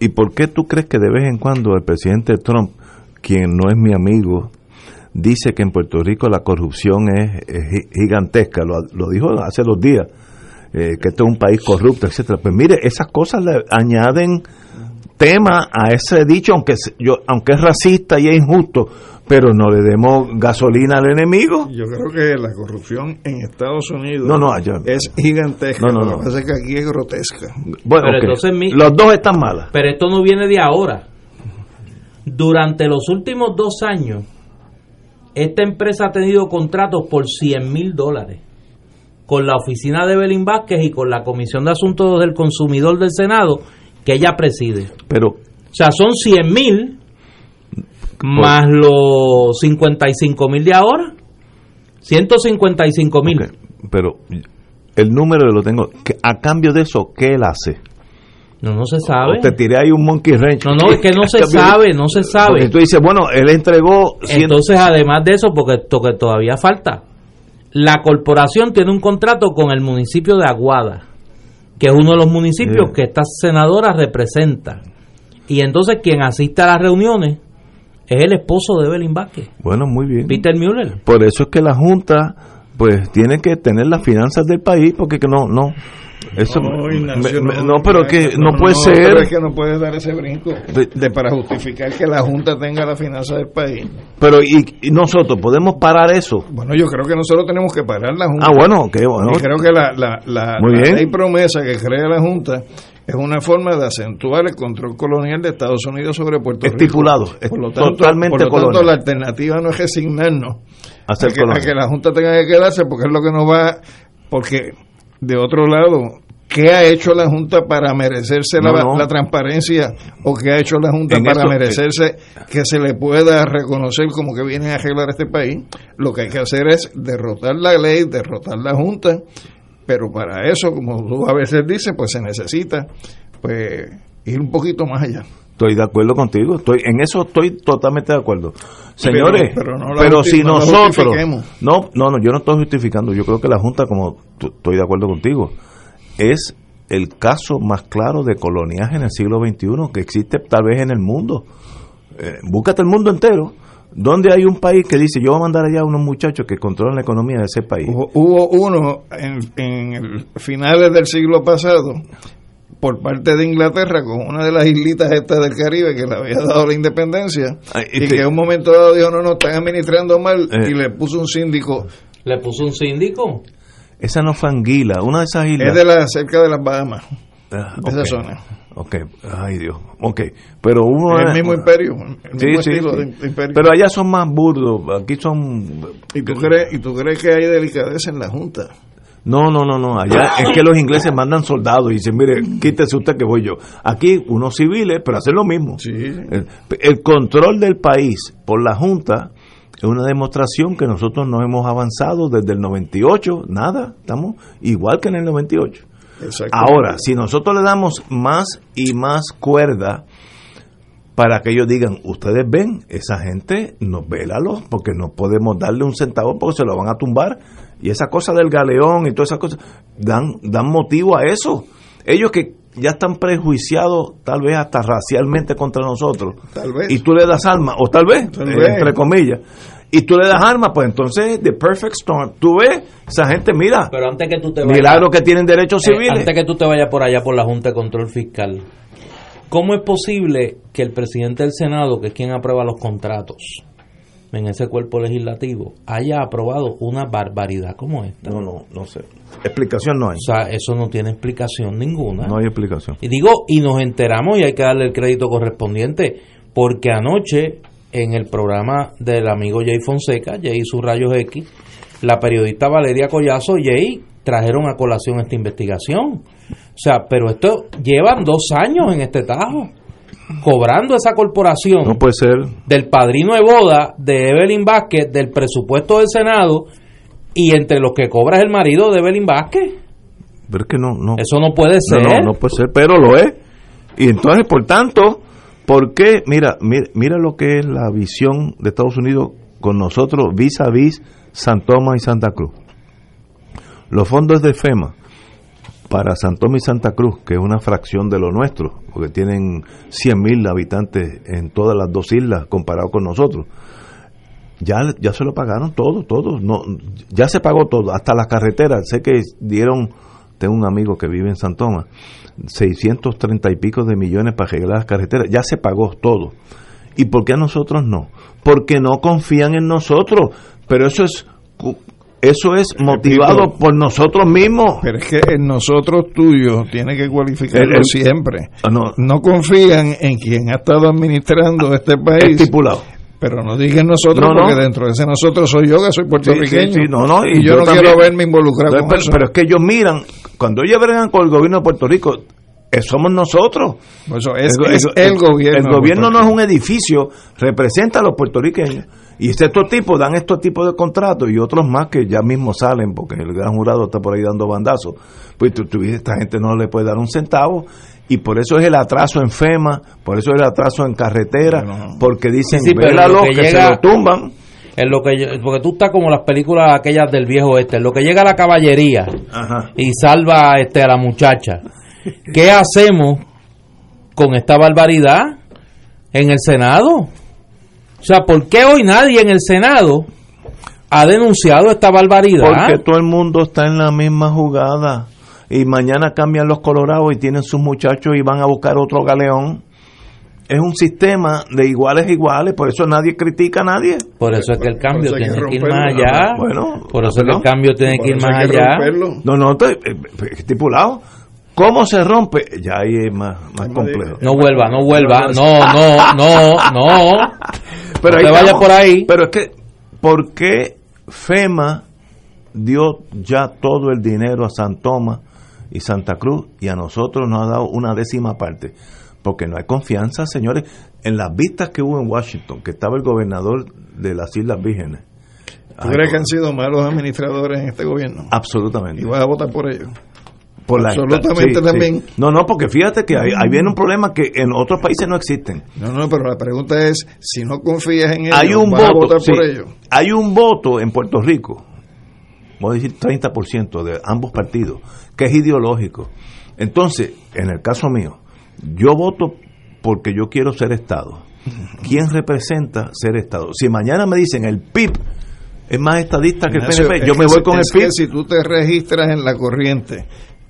S1: ¿Y por qué tú crees que de vez en cuando el presidente Trump, quien no es mi amigo, dice que en Puerto Rico la corrupción es, es gi- gigantesca? Lo, lo dijo hace dos días, eh, que este es un país corrupto, etcétera. Pues mire, esas cosas le añaden tema a ese dicho, aunque es, yo, aunque es racista y es injusto, pero no le demos gasolina al enemigo.
S3: Yo creo que la corrupción en Estados Unidos
S1: No, no, allá.
S3: es gigantesca.
S1: No, no,
S3: Lo
S1: no.
S3: que pasa es que aquí es grotesca.
S1: Bueno,
S2: Pero
S1: ok.
S2: entonces mi-
S1: los dos están malas.
S2: Pero esto no viene de ahora. Durante los últimos dos años, esta empresa ha tenido contratos por 100 mil dólares con la oficina de Belín Vázquez y con la Comisión de Asuntos del Consumidor del Senado que ella preside.
S1: Pero
S2: O sea, son 100 mil más los 55 mil de ahora. 155 mil.
S1: Pero el número lo tengo. ¿Qué- A cambio de eso, ¿qué él hace?
S2: No, no se sabe.
S1: O te tiré ahí un monkey wrench.
S2: No, no, es que no se sabe, no se sabe.
S1: Porque tú dices, bueno, él entregó...
S2: Entonces, además de eso, porque esto que todavía falta, la corporación tiene un contrato con el municipio de Aguada, que es uno de los municipios
S1: Sí.
S2: que esta senadora representa. Y entonces quien asiste a las reuniones es el esposo de Evelyn Vázquez,
S1: Bueno, muy bien.
S2: Peter Mueller.
S1: Por eso es que la Junta, pues, tiene que tener las finanzas del país, porque que no, no... Eso,
S3: No, Ignacio,
S1: me- me- no, pero que no, puede
S3: no,
S1: ser...
S3: pero es que no puedes dar ese brinco
S1: De-
S3: de, para justificar que la Junta tenga la finanza del país.
S1: Pero, y, y nosotros podemos parar eso?
S3: Bueno, yo creo que nosotros tenemos que parar la Junta.
S1: Ah, bueno, qué bueno.
S3: Y creo que la, la, la,
S1: Muy
S3: la
S1: bien.
S3: ley promesa que crea la Junta es una forma de acentuar el control colonial de Estados Unidos sobre Puerto
S1: Estipulado,
S3: Rico.
S1: es
S3: Por lo tanto,
S1: totalmente
S3: por lo tanto,
S1: colonial.
S3: la alternativa no es resignarnos
S1: A ser
S3: a que,
S1: colonia.
S3: a que la Junta tenga que quedarse porque es lo que nos va... Porque, de otro lado, ¿qué ha hecho la Junta para merecerse la,
S1: No, no.
S3: la transparencia? ¿O qué ha hecho la Junta
S1: En
S3: para
S1: eso-
S3: merecerse que se le pueda reconocer como que vienen a arreglar este país? Lo que hay que hacer es derrotar la ley, derrotar la Junta pero para eso, como tú a veces dices, pues se necesita pues ir un poquito más allá.
S1: Estoy de acuerdo contigo, estoy en eso estoy totalmente de acuerdo. Señores,
S3: pero,
S1: pero,
S3: no justi-
S1: si
S3: no
S1: nosotros no, no, no, yo no estoy justificando, yo creo que la junta como estoy de acuerdo contigo, es el caso más claro de coloniaje en el siglo XXI que existe tal vez en el mundo. Eh, búscate el mundo entero. donde hay un país que dice yo voy a mandar allá a unos muchachos que controlan la economía de ese país?
S3: Hubo, hubo uno en, en el finales del siglo pasado por parte de Inglaterra con una de las islitas estas del Caribe que le había dado la independencia
S1: Ay,
S3: y que en un momento dado dijo no, no, están administrando mal
S1: Eh.
S3: y le puso un síndico.
S2: Le puso un síndico.
S1: Esa no fue Anguila, una de esas islas.
S3: Es de la, cerca de las Bahamas,
S1: Ah,
S3: de esa zona.
S1: Ok, ay Dios. Ok, pero uno.
S3: el mismo imperio, el
S1: Sí,
S3: mismo
S1: sí,
S3: estilo
S1: sí.
S3: de imperio.
S1: Pero allá son más burdos, aquí son.
S3: ¿Y, tú crees, ¿Y tú crees que hay delicadeza en la Junta?
S1: No, no, no, no. Allá es que los ingleses mandan soldados y dicen, mire, quítese usted que voy yo. Aquí unos civiles, pero hacen lo mismo.
S3: Sí.
S1: El, el control del país por la Junta es una demostración que nosotros no hemos avanzado desde el 98, nada, estamos igual que en el 98.
S3: Exacto.
S1: Ahora, si nosotros le damos más y más cuerda para que ellos digan, ustedes ven, esa gente, nos vélalo, porque no podemos darle un centavo porque se lo van a tumbar. Y esa cosa del galeón y todas esas cosas dan, dan motivo a eso. Ellos que ya están prejuiciados, tal vez hasta racialmente contra nosotros,
S3: Tal vez.
S1: y tú le das armas, o tal vez,
S3: Tal
S1: eh,
S3: vez.
S1: entre comillas, y tú le das armas, pues entonces, the perfect storm. Tú ves, esa gente, mira,
S2: Pero antes que tú te vayas,
S1: milagro que tienen derechos
S2: eh,
S1: civiles.
S2: antes que tú te vayas por allá por la Junta de Control Fiscal, ¿cómo es posible que el presidente del Senado, que es quien aprueba los contratos en ese cuerpo legislativo, haya aprobado una barbaridad como esta?
S1: No, no, no sé. Explicación no hay.
S2: O sea, eso no tiene explicación ninguna.
S1: No hay explicación.
S2: Y digo, y nos enteramos y hay que darle el crédito correspondiente, porque anoche en el programa del amigo Jay Fonseca, Jay y sus rayos X, la periodista Valeria Collazo y Jay trajeron a colación esta investigación. O sea, pero esto llevan dos años en este tajo, cobrando esa corporación
S1: No puede ser.
S2: del padrino de boda de Evelyn Vázquez, del presupuesto del Senado, y entre los que cobra es el marido de Evelyn Vázquez.
S1: Pero es que no, no.
S2: Eso no puede
S1: no,
S2: ser.
S1: no, no puede ser, pero lo es. Y entonces, por tanto, ¿por qué? Mira, mira, mira lo que es la visión de Estados Unidos con nosotros vis a vis San Tomás y Santa Cruz. Los fondos de FEMA para San Tomás y Santa Cruz, que es una fracción de lo nuestro, porque tienen 100.000 habitantes en todas las dos islas comparado con nosotros. Ya, ya se lo pagaron todo, todo. No, ya se pagó todo, hasta las carreteras. Sé que dieron, tengo un amigo que vive en San Tomás, 630 y pico de millones para arreglar las carreteras. Ya se pagó todo. ¿Y por qué a nosotros no? Porque no confían en nosotros. Pero eso es eso es motivado por nosotros mismos.
S3: Pero es que en nosotros tuyos tiene que cualificarlo
S1: El- el-
S3: siempre.
S1: Ah, no,
S3: No confían en quien ha estado administrando este país.
S1: estipulado.
S3: Pero no digan nosotros,
S1: No, no.
S3: porque dentro de ese nosotros soy yo, que soy puertorriqueño.
S1: Sí, sí, sí, no, no,
S3: y,
S1: y
S3: yo,
S1: yo
S3: no
S1: también.
S3: quiero verme involucrado
S1: Pero,
S3: con
S1: pero-
S3: eso.
S1: pero es que ellos miran, cuando ellos bregan con el gobierno de Puerto Rico, eh, somos nosotros.
S3: Eso es,
S1: el,
S3: es
S1: el-
S3: el gobierno.
S1: El gobierno no es un edificio, representa a los puertorriqueños. Y estos tipos dan estos tipos de contratos y otros más que ya mismo salen porque el gran jurado está por ahí dando bandazos. Pues tú, tú esta gente no le puede dar un centavo y por eso es el atraso en FEMA, por eso es el atraso en carretera,
S3: Bueno.
S1: porque dicen,
S2: Sí, pero lo
S1: que,
S2: que
S1: se lo tumban.
S2: En lo que porque tú estás como las películas aquellas del viejo este, en lo que llega a la caballería
S1: Ajá.
S2: y salva este a la muchacha. ¿Qué hacemos con esta barbaridad en el Senado? O sea, ¿por qué hoy nadie en el Senado ha denunciado esta barbaridad?
S1: Porque todo el mundo está en la misma jugada. Y mañana cambian los colorados y tienen sus muchachos y van a buscar otro galeón. Es un sistema de iguales a iguales, por eso nadie critica a nadie.
S2: Por eso es que el cambio tiene
S3: que
S2: que ir más allá.
S1: Bueno,
S2: por eso es que el cambio tiene que ir más allá.
S3: romperlo.
S1: No, no, estoy eh, eh, estipulado. ¿Cómo se rompe? Ya ahí es más Más complejo.
S2: No vuelva, no vuelva. No, no, no, no.
S1: Pero
S2: no
S1: ahí
S2: te vayas
S1: estamos.
S2: por ahí.
S1: Pero es que, ¿por qué FEMA dio ya todo el dinero a San Tomás y Santa Cruz y a nosotros nos ha dado una décima parte? Porque no hay confianza, señores. En las vistas que hubo en Washington, que estaba el gobernador de las Islas Vírgenes,
S3: ¿Tú crees que han sido malos administradores en este gobierno?
S1: Absolutamente.
S3: ¿Y vas a votar por ellos?
S1: Por la-
S3: Absolutamente
S1: sí,
S3: también.
S1: sí. No, no, porque fíjate que ahí, ahí viene un problema que en otros países no existen.
S3: No, no, pero la pregunta es, si no confías en ellos,
S1: hay un
S3: ¿vas a
S1: voto,
S3: votar
S1: sí,
S3: por ellos?
S1: hay un voto en Puerto Rico, voy a decir 30% de ambos partidos, que es ideológico. Entonces, en el caso mío, yo voto porque yo quiero ser Estado. ¿Quién representa ser Estado? Si mañana me dicen el PIB es más estadista que el
S3: Ignacio,
S1: PNP, yo me voy con el PIB.
S3: si tú te registras en la corriente,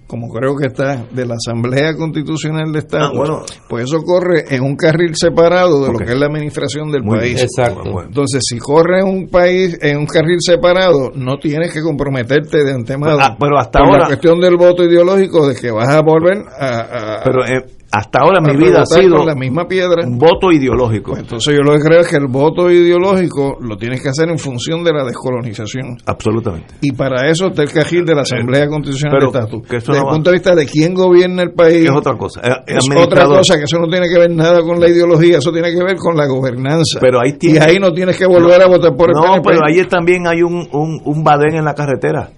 S3: como creo que está, de la Asamblea Constitucional de Estado,
S1: Ah, bueno.
S3: pues eso corre en un carril separado de lo que es la administración del
S1: Muy
S3: país.
S1: bien.
S2: Exacto.
S1: Bueno,
S3: Entonces, si corre en un país en un carril separado, no tienes que comprometerte de antemano.
S1: Ah, pero hasta
S3: por
S1: ahora-
S3: la cuestión del voto ideológico de que vas a volver a, a-
S1: Pero eh, hasta ahora mi vida ha sido
S3: la misma piedra.
S1: un voto ideológico.
S3: Pues entonces yo lo que creo es que el voto ideológico lo tienes que hacer en función de la descolonización.
S1: Absolutamente.
S3: Y para eso está el cajil de la Asamblea Constitucional
S1: pero
S3: de Estatus. Desde
S1: no
S3: el punto de vista de quién gobierna el país,
S1: Es otra cosa. Eh,
S3: es otra cosa, que eso no tiene que ver nada con la ideología, eso tiene que ver con la gobernanza.
S1: Pero ahí tiene-
S3: y ahí no tienes que volver a votar por el
S1: No,
S3: PNP.
S1: pero ahí también hay un, un, un badén en la carretera.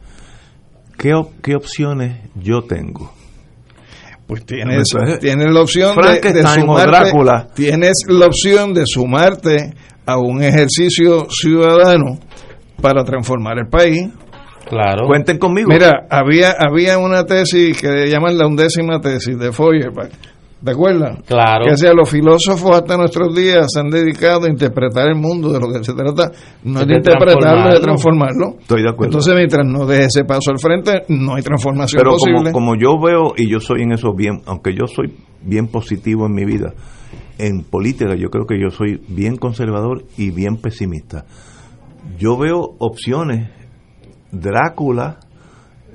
S1: ¿Qué, ¿Qué opciones yo tengo?
S3: Pues tienes, tienes la opción de, de
S1: Frankenstein o
S3: sumarte,
S1: Drácula.
S3: tienes la opción de sumarte a un ejercicio ciudadano para transformar el país.
S2: Claro.
S1: Cuenten conmigo.
S3: Mira, había había una tesis que llaman la undécima tesis de Feuerbach. ¿Te acuerdas?
S2: Claro.
S3: Que decía, los filósofos hasta nuestros días se han dedicado a interpretar el mundo, de lo que se trata no es de,
S2: De
S3: interpretarlo, es de
S2: transformarlo.
S1: Estoy de acuerdo.
S3: Entonces, mientras no deje ese paso al frente, no hay transformación
S1: Pero como, como yo veo, y yo soy en eso bien, aunque yo soy bien positivo en mi vida, en política yo creo que yo soy bien conservador y bien pesimista. Yo veo opciones, Drácula,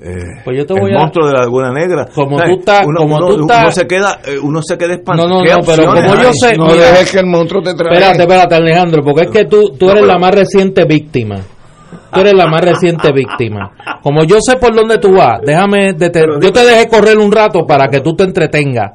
S1: eh,
S2: Pues yo te
S1: el
S2: a-
S1: monstruo de la Laguna Negra.
S2: Como
S1: ¿Sabes?
S2: tú estás-
S1: uno,
S2: como
S1: uno-
S2: tú
S1: uno
S2: estás-
S1: se queda, eh, uno se queda
S2: No,
S1: espantado.
S2: no,
S1: ¿Qué
S2: no, pero como yo sé-
S3: no
S2: mira,
S3: dejes que el monstruo te traiga.
S2: Espérate, espérate, Alejandro, porque es que tú, tú
S1: No,
S2: eres
S1: pero-
S2: la más reciente víctima. Tú eres la más reciente víctima. Como yo sé por dónde tú vas, déjame, dete- yo te dejé correr un rato para que tú te entretengas,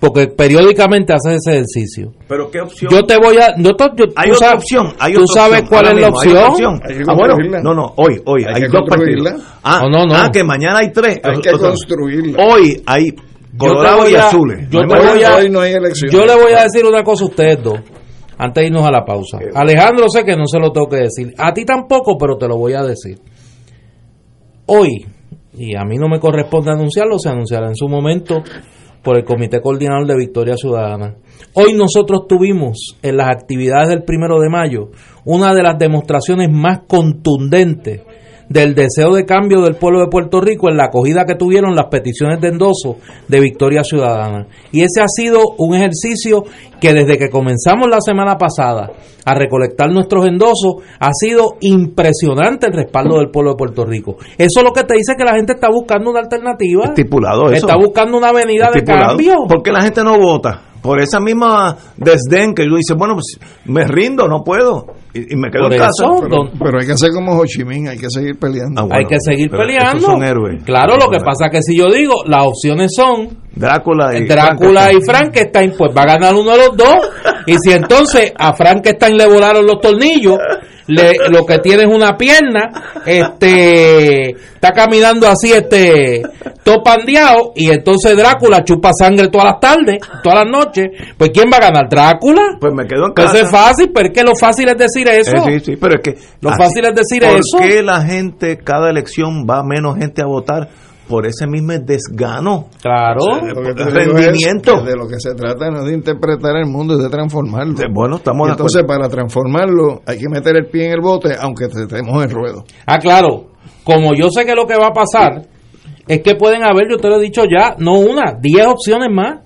S2: porque periódicamente haces ese ejercicio.
S1: Pero qué opción.
S2: Yo te voy a, te- yo-
S1: hay
S2: tú
S1: otra
S2: sabes-
S1: opción. Hay
S2: tú
S1: otra
S2: sabes
S1: opción.
S2: cuál es la opción.
S3: Hay que
S1: Ah, bueno, no, no, hoy, hoy
S3: Hay
S1: hay,
S3: que
S1: dos partidos. Ah,
S2: No, no, no.
S1: ah, que mañana hay tres.
S3: Hay que
S1: O sea,
S3: construirla.
S1: Hoy hay Colorado y azules.
S2: yo
S1: No nada.
S2: a-
S3: Hoy no hay elección.
S2: Yo le voy a decir una cosa a ustedes dos, antes de irnos a la pausa. Alejandro sé que no se lo tengo que decir. A ti tampoco, pero te lo voy a decir. Hoy, y a mí no me corresponde anunciarlo, se anunciará en su momento por el Comité Coordinador de Victoria Ciudadana. Hoy nosotros tuvimos en las actividades del primero de mayo una de las demostraciones más contundentes del deseo de cambio del pueblo de Puerto Rico en la acogida que tuvieron las peticiones de endoso de Victoria Ciudadana. Y ese ha sido un ejercicio que desde que comenzamos la semana pasada a recolectar nuestros endosos ha sido impresionante el respaldo del pueblo de Puerto Rico. Eso es lo que te dice que la gente está buscando una alternativa.
S1: Estipulado eso.
S2: Está buscando una avenida de cambio.
S1: ¿Por qué la gente no vota? Por esa misma desdén que yo dice, bueno, pues me rindo, no puedo. Y, y me quedo
S2: Por
S1: en
S2: eso.
S3: Pero, hay que hacer como Ho Chi Minh, hay que seguir peleando.
S1: Ah, bueno,
S2: hay que seguir peleando.
S1: esos son héroes.
S2: Claro, lo que pasa es que si yo digo, las opciones son
S1: Drácula y
S2: Drácula y Frankenstein, pues va a ganar uno de los dos. Y si entonces a Frankenstein le volaron los tornillos, le, lo que tiene es una pierna, este, está caminando así, este, todo pandeado, y entonces Drácula chupa sangre todas las tardes, todas las noches, pues ¿quién va a ganar? ¿Drácula?
S1: Pues me quedo en
S2: Pues
S1: casa.
S2: eso es fácil, pero es que lo fácil es decir eso.
S1: Eh, sí, sí, pero es que.
S2: Lo
S1: así-
S2: fácil es decir
S1: ¿por
S2: eso.
S1: qué la gente, cada elección, va menos gente a votar? Por ese mismo desgano.
S2: Claro.
S1: El
S3: es
S1: rendimiento.
S3: que de lo que se trata no es de interpretar el mundo, es de transformarlo.
S1: De- bueno, estamos
S3: Y entonces, para transformarlo, hay que meter el pie en el bote, aunque estemos en ruedo.
S2: Ah, claro. Como yo sé que lo que va a pasar es que pueden haber, yo te lo he dicho ya, no una, 10 opciones más.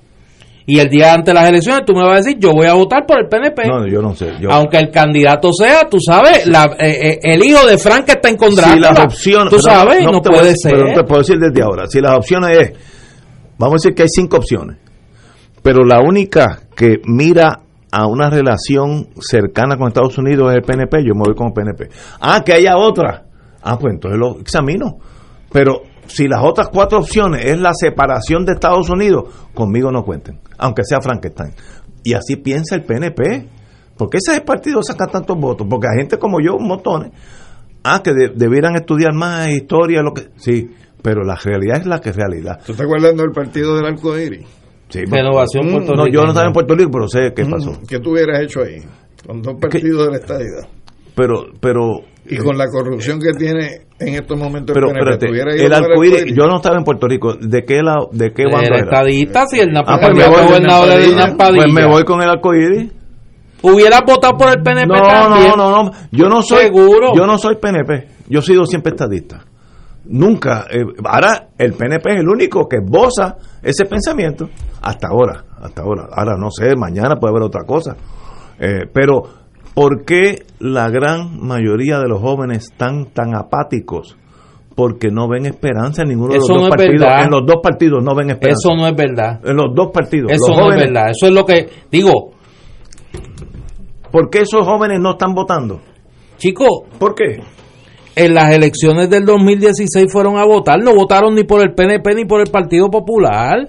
S2: Y el día antes de las elecciones tú me vas a decir, yo voy a votar por el PNP.
S1: No, yo no sé. Yo,
S2: Aunque el candidato sea, tú sabes, la, eh, eh, el hijo de Frank está en
S1: si
S2: Drácula.
S1: las opciones.
S2: Tú sabes, no,
S1: a
S2: puede ser.
S1: Pero no te puedo decir desde ahora. Si las opciones es. Vamos a decir que hay cinco opciones. Pero la única que mira a una relación cercana con Estados Unidos es el PNP. Yo me voy con el PNP. Ah, que haya otra. Ah, pues entonces lo examino. Pero si las otras cuatro opciones es la separación de Estados Unidos, conmigo no cuenten. Aunque sea Frankenstein. Y así piensa el PNP. Porque ese partido saca tantos votos. Porque hay gente como yo, montones ah, que de- debieran estudiar más historia, lo que sí, pero la realidad es la que es realidad.
S3: ¿Tú estás guardando el partido del arco iris?
S1: Sí,
S2: Renovación
S3: Mm,
S2: Puerto
S1: no, yo no estaba en Puerto Rico, pero sé qué pasó.
S3: ¿Qué tú hubieras hecho ahí? Con dos partidos de la estadidad.
S1: Pero, pero,
S3: Y con la corrupción que tiene en estos momentos
S1: pero,
S3: el PNP,
S1: espérate,
S3: ¿tú hubieras ido
S1: el arcoíris, yo no estaba en Puerto Rico. ¿De qué lado, de qué bando
S2: Era estadista, si el
S1: Ah,
S2: Napa
S1: pues me voy,
S2: gobernador de.
S1: Pues me voy con el arcoíris.
S2: Hubieras votado por el PNP
S1: No,
S2: también.
S1: no, no, no. Yo no soy.
S2: Seguro.
S1: Yo no soy PNP. Yo he sido siempre estadista. Nunca. eh, ahora el PNP es el único que esboza ese pensamiento. Hasta ahora. Hasta ahora. Ahora no sé. Mañana puede haber otra cosa. Eh, pero ¿por qué la gran mayoría de los jóvenes están tan apáticos? Porque no ven esperanza en ninguno de los
S2: no
S1: dos partidos.
S2: verdad.
S1: En los dos partidos no ven esperanza.
S2: Eso no es verdad.
S1: En los dos partidos.
S2: Eso
S1: los
S2: no
S1: jóvenes,
S2: es verdad. Eso es lo que digo,
S1: ¿Por qué esos jóvenes no están votando?
S2: chicos.
S1: ¿Por qué?
S2: En las elecciones del 2016 fueron a votar, no votaron ni por el PNP ni por el Partido Popular.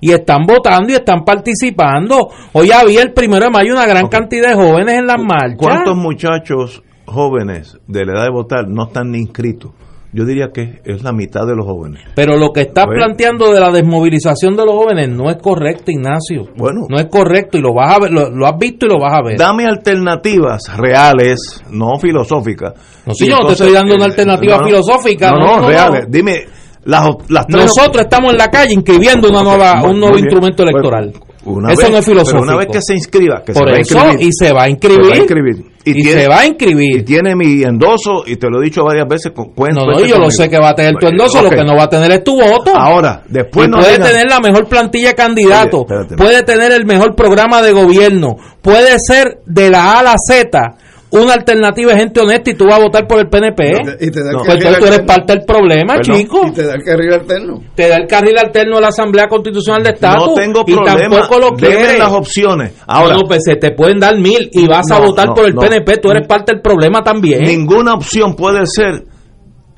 S2: Y están votando y están participando. Hoy había el primero de mayo una gran cantidad de jóvenes en las marchas.
S1: ¿Cuántos muchachos jóvenes de la edad de votar no están ni inscritos? Yo diría que es la mitad de los jóvenes.
S2: Pero lo que está planteando de la desmovilización de los jóvenes no es correcto, Ignacio.
S1: Bueno.
S2: No es correcto y lo vas a ver, lo, lo has visto y lo vas a ver.
S1: Dame alternativas reales, no filosóficas.
S2: No, sí, yo no te estoy dando una
S1: eh,
S2: alternativa filosófica,
S1: no,
S2: no,
S1: no. reales. Dime, las, las tres-
S2: Nosotros estamos en la calle inscribiendo una nueva, un nuevo instrumento electoral.
S1: una
S2: Eso
S1: vez-
S2: no es filosófico.
S1: Pero una vez que se inscriba, que
S2: Por
S1: se va a
S2: eso,
S1: inscribir,
S2: y se va a
S1: se
S2: inscribir.
S1: va a inscribir.
S2: Y,
S1: tiene-
S2: se va a
S1: y
S2: inscribir.
S1: tiene mi endoso, y te lo he dicho varias veces, con cuenta.
S2: No, no, y yo lo sé que va a tener tu endoso, lo que no va a tener es tu voto.
S1: Ahora, después
S2: Y
S1: no
S2: puede tener la mejor plantilla de
S1: Oye, espérate.
S2: puede tener el mejor programa de gobierno, puede ser de la A a la Z una alternativa de gente honesta y tú vas a votar por el PNP.
S3: Y te da el
S1: No.
S2: Pues tú eres
S3: alterno.
S2: parte del problema,
S1: Perdón.
S2: chico.
S3: Y te da el carril alterno.
S2: Te da el carril alterno a la Asamblea Constitucional de Estatus
S1: No tengo
S2: y
S1: problema.
S2: tampoco lo
S1: Deme
S2: quieres.
S1: las opciones. Ahora,
S2: no, pues se te pueden dar mil y vas a votar
S1: no,
S2: por el
S1: no.
S2: PNP, tú eres parte del problema también.
S1: ninguna opción puede ser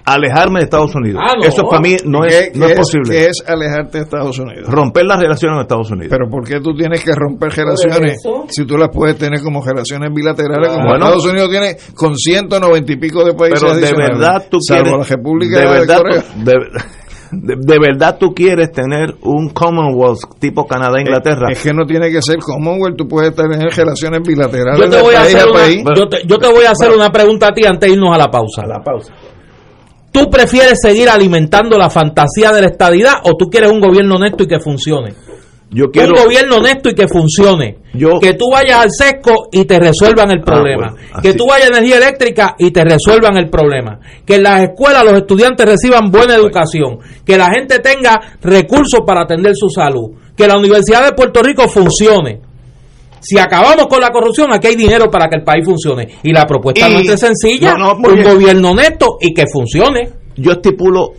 S1: alejarme de Estados Unidos.
S2: Ah, no.
S1: Eso para mí no es,
S3: ¿Qué-
S1: no
S3: qué
S1: es posible.
S3: ¿Qué es alejarte de Estados Unidos?
S1: Romper las relaciones con Estados Unidos.
S3: Pero ¿por qué tú tienes que romper relaciones si tú las puedes tener como relaciones bilaterales como
S1: Bueno.
S3: Estados Unidos tiene con 190 y pico de países
S1: Pero de verdad tú
S3: salvo
S1: quieres
S3: la República
S1: de
S3: de,
S1: verdad
S3: Corea.
S1: tú- de, de- de verdad tú quieres tener un Commonwealth tipo Canadá Inglaterra.
S3: Es que no tiene que ser Commonwealth, tú puedes tener relaciones bilaterales
S2: Yo te
S3: de
S2: voy a
S3: país
S2: hacer
S3: a
S2: una,
S3: país.
S2: yo te, yo te voy a hacer una pregunta a ti antes de irnos a la pausa.
S1: pausa.
S2: ¿Tú prefieres seguir alimentando la fantasía de la estadidad o tú quieres un gobierno honesto y que funcione?
S1: Yo quiero
S2: un gobierno honesto y que funcione.
S1: Yo-
S2: que tú vayas al sesco y te resuelvan el problema.
S1: bueno, así.
S2: que tú vayas a energía eléctrica y te resuelvan el problema. Que en las escuelas los estudiantes reciban buena educación. Que la gente tenga recursos para atender su salud. Que la Universidad de Puerto Rico funcione. Si acabamos con la corrupción, aquí hay dinero para que el país funcione. Y la propuesta
S1: Y-
S2: nuestra es sencilla.
S1: No, no, muy
S2: un gobierno honesto y que funcione.
S1: yo estipulo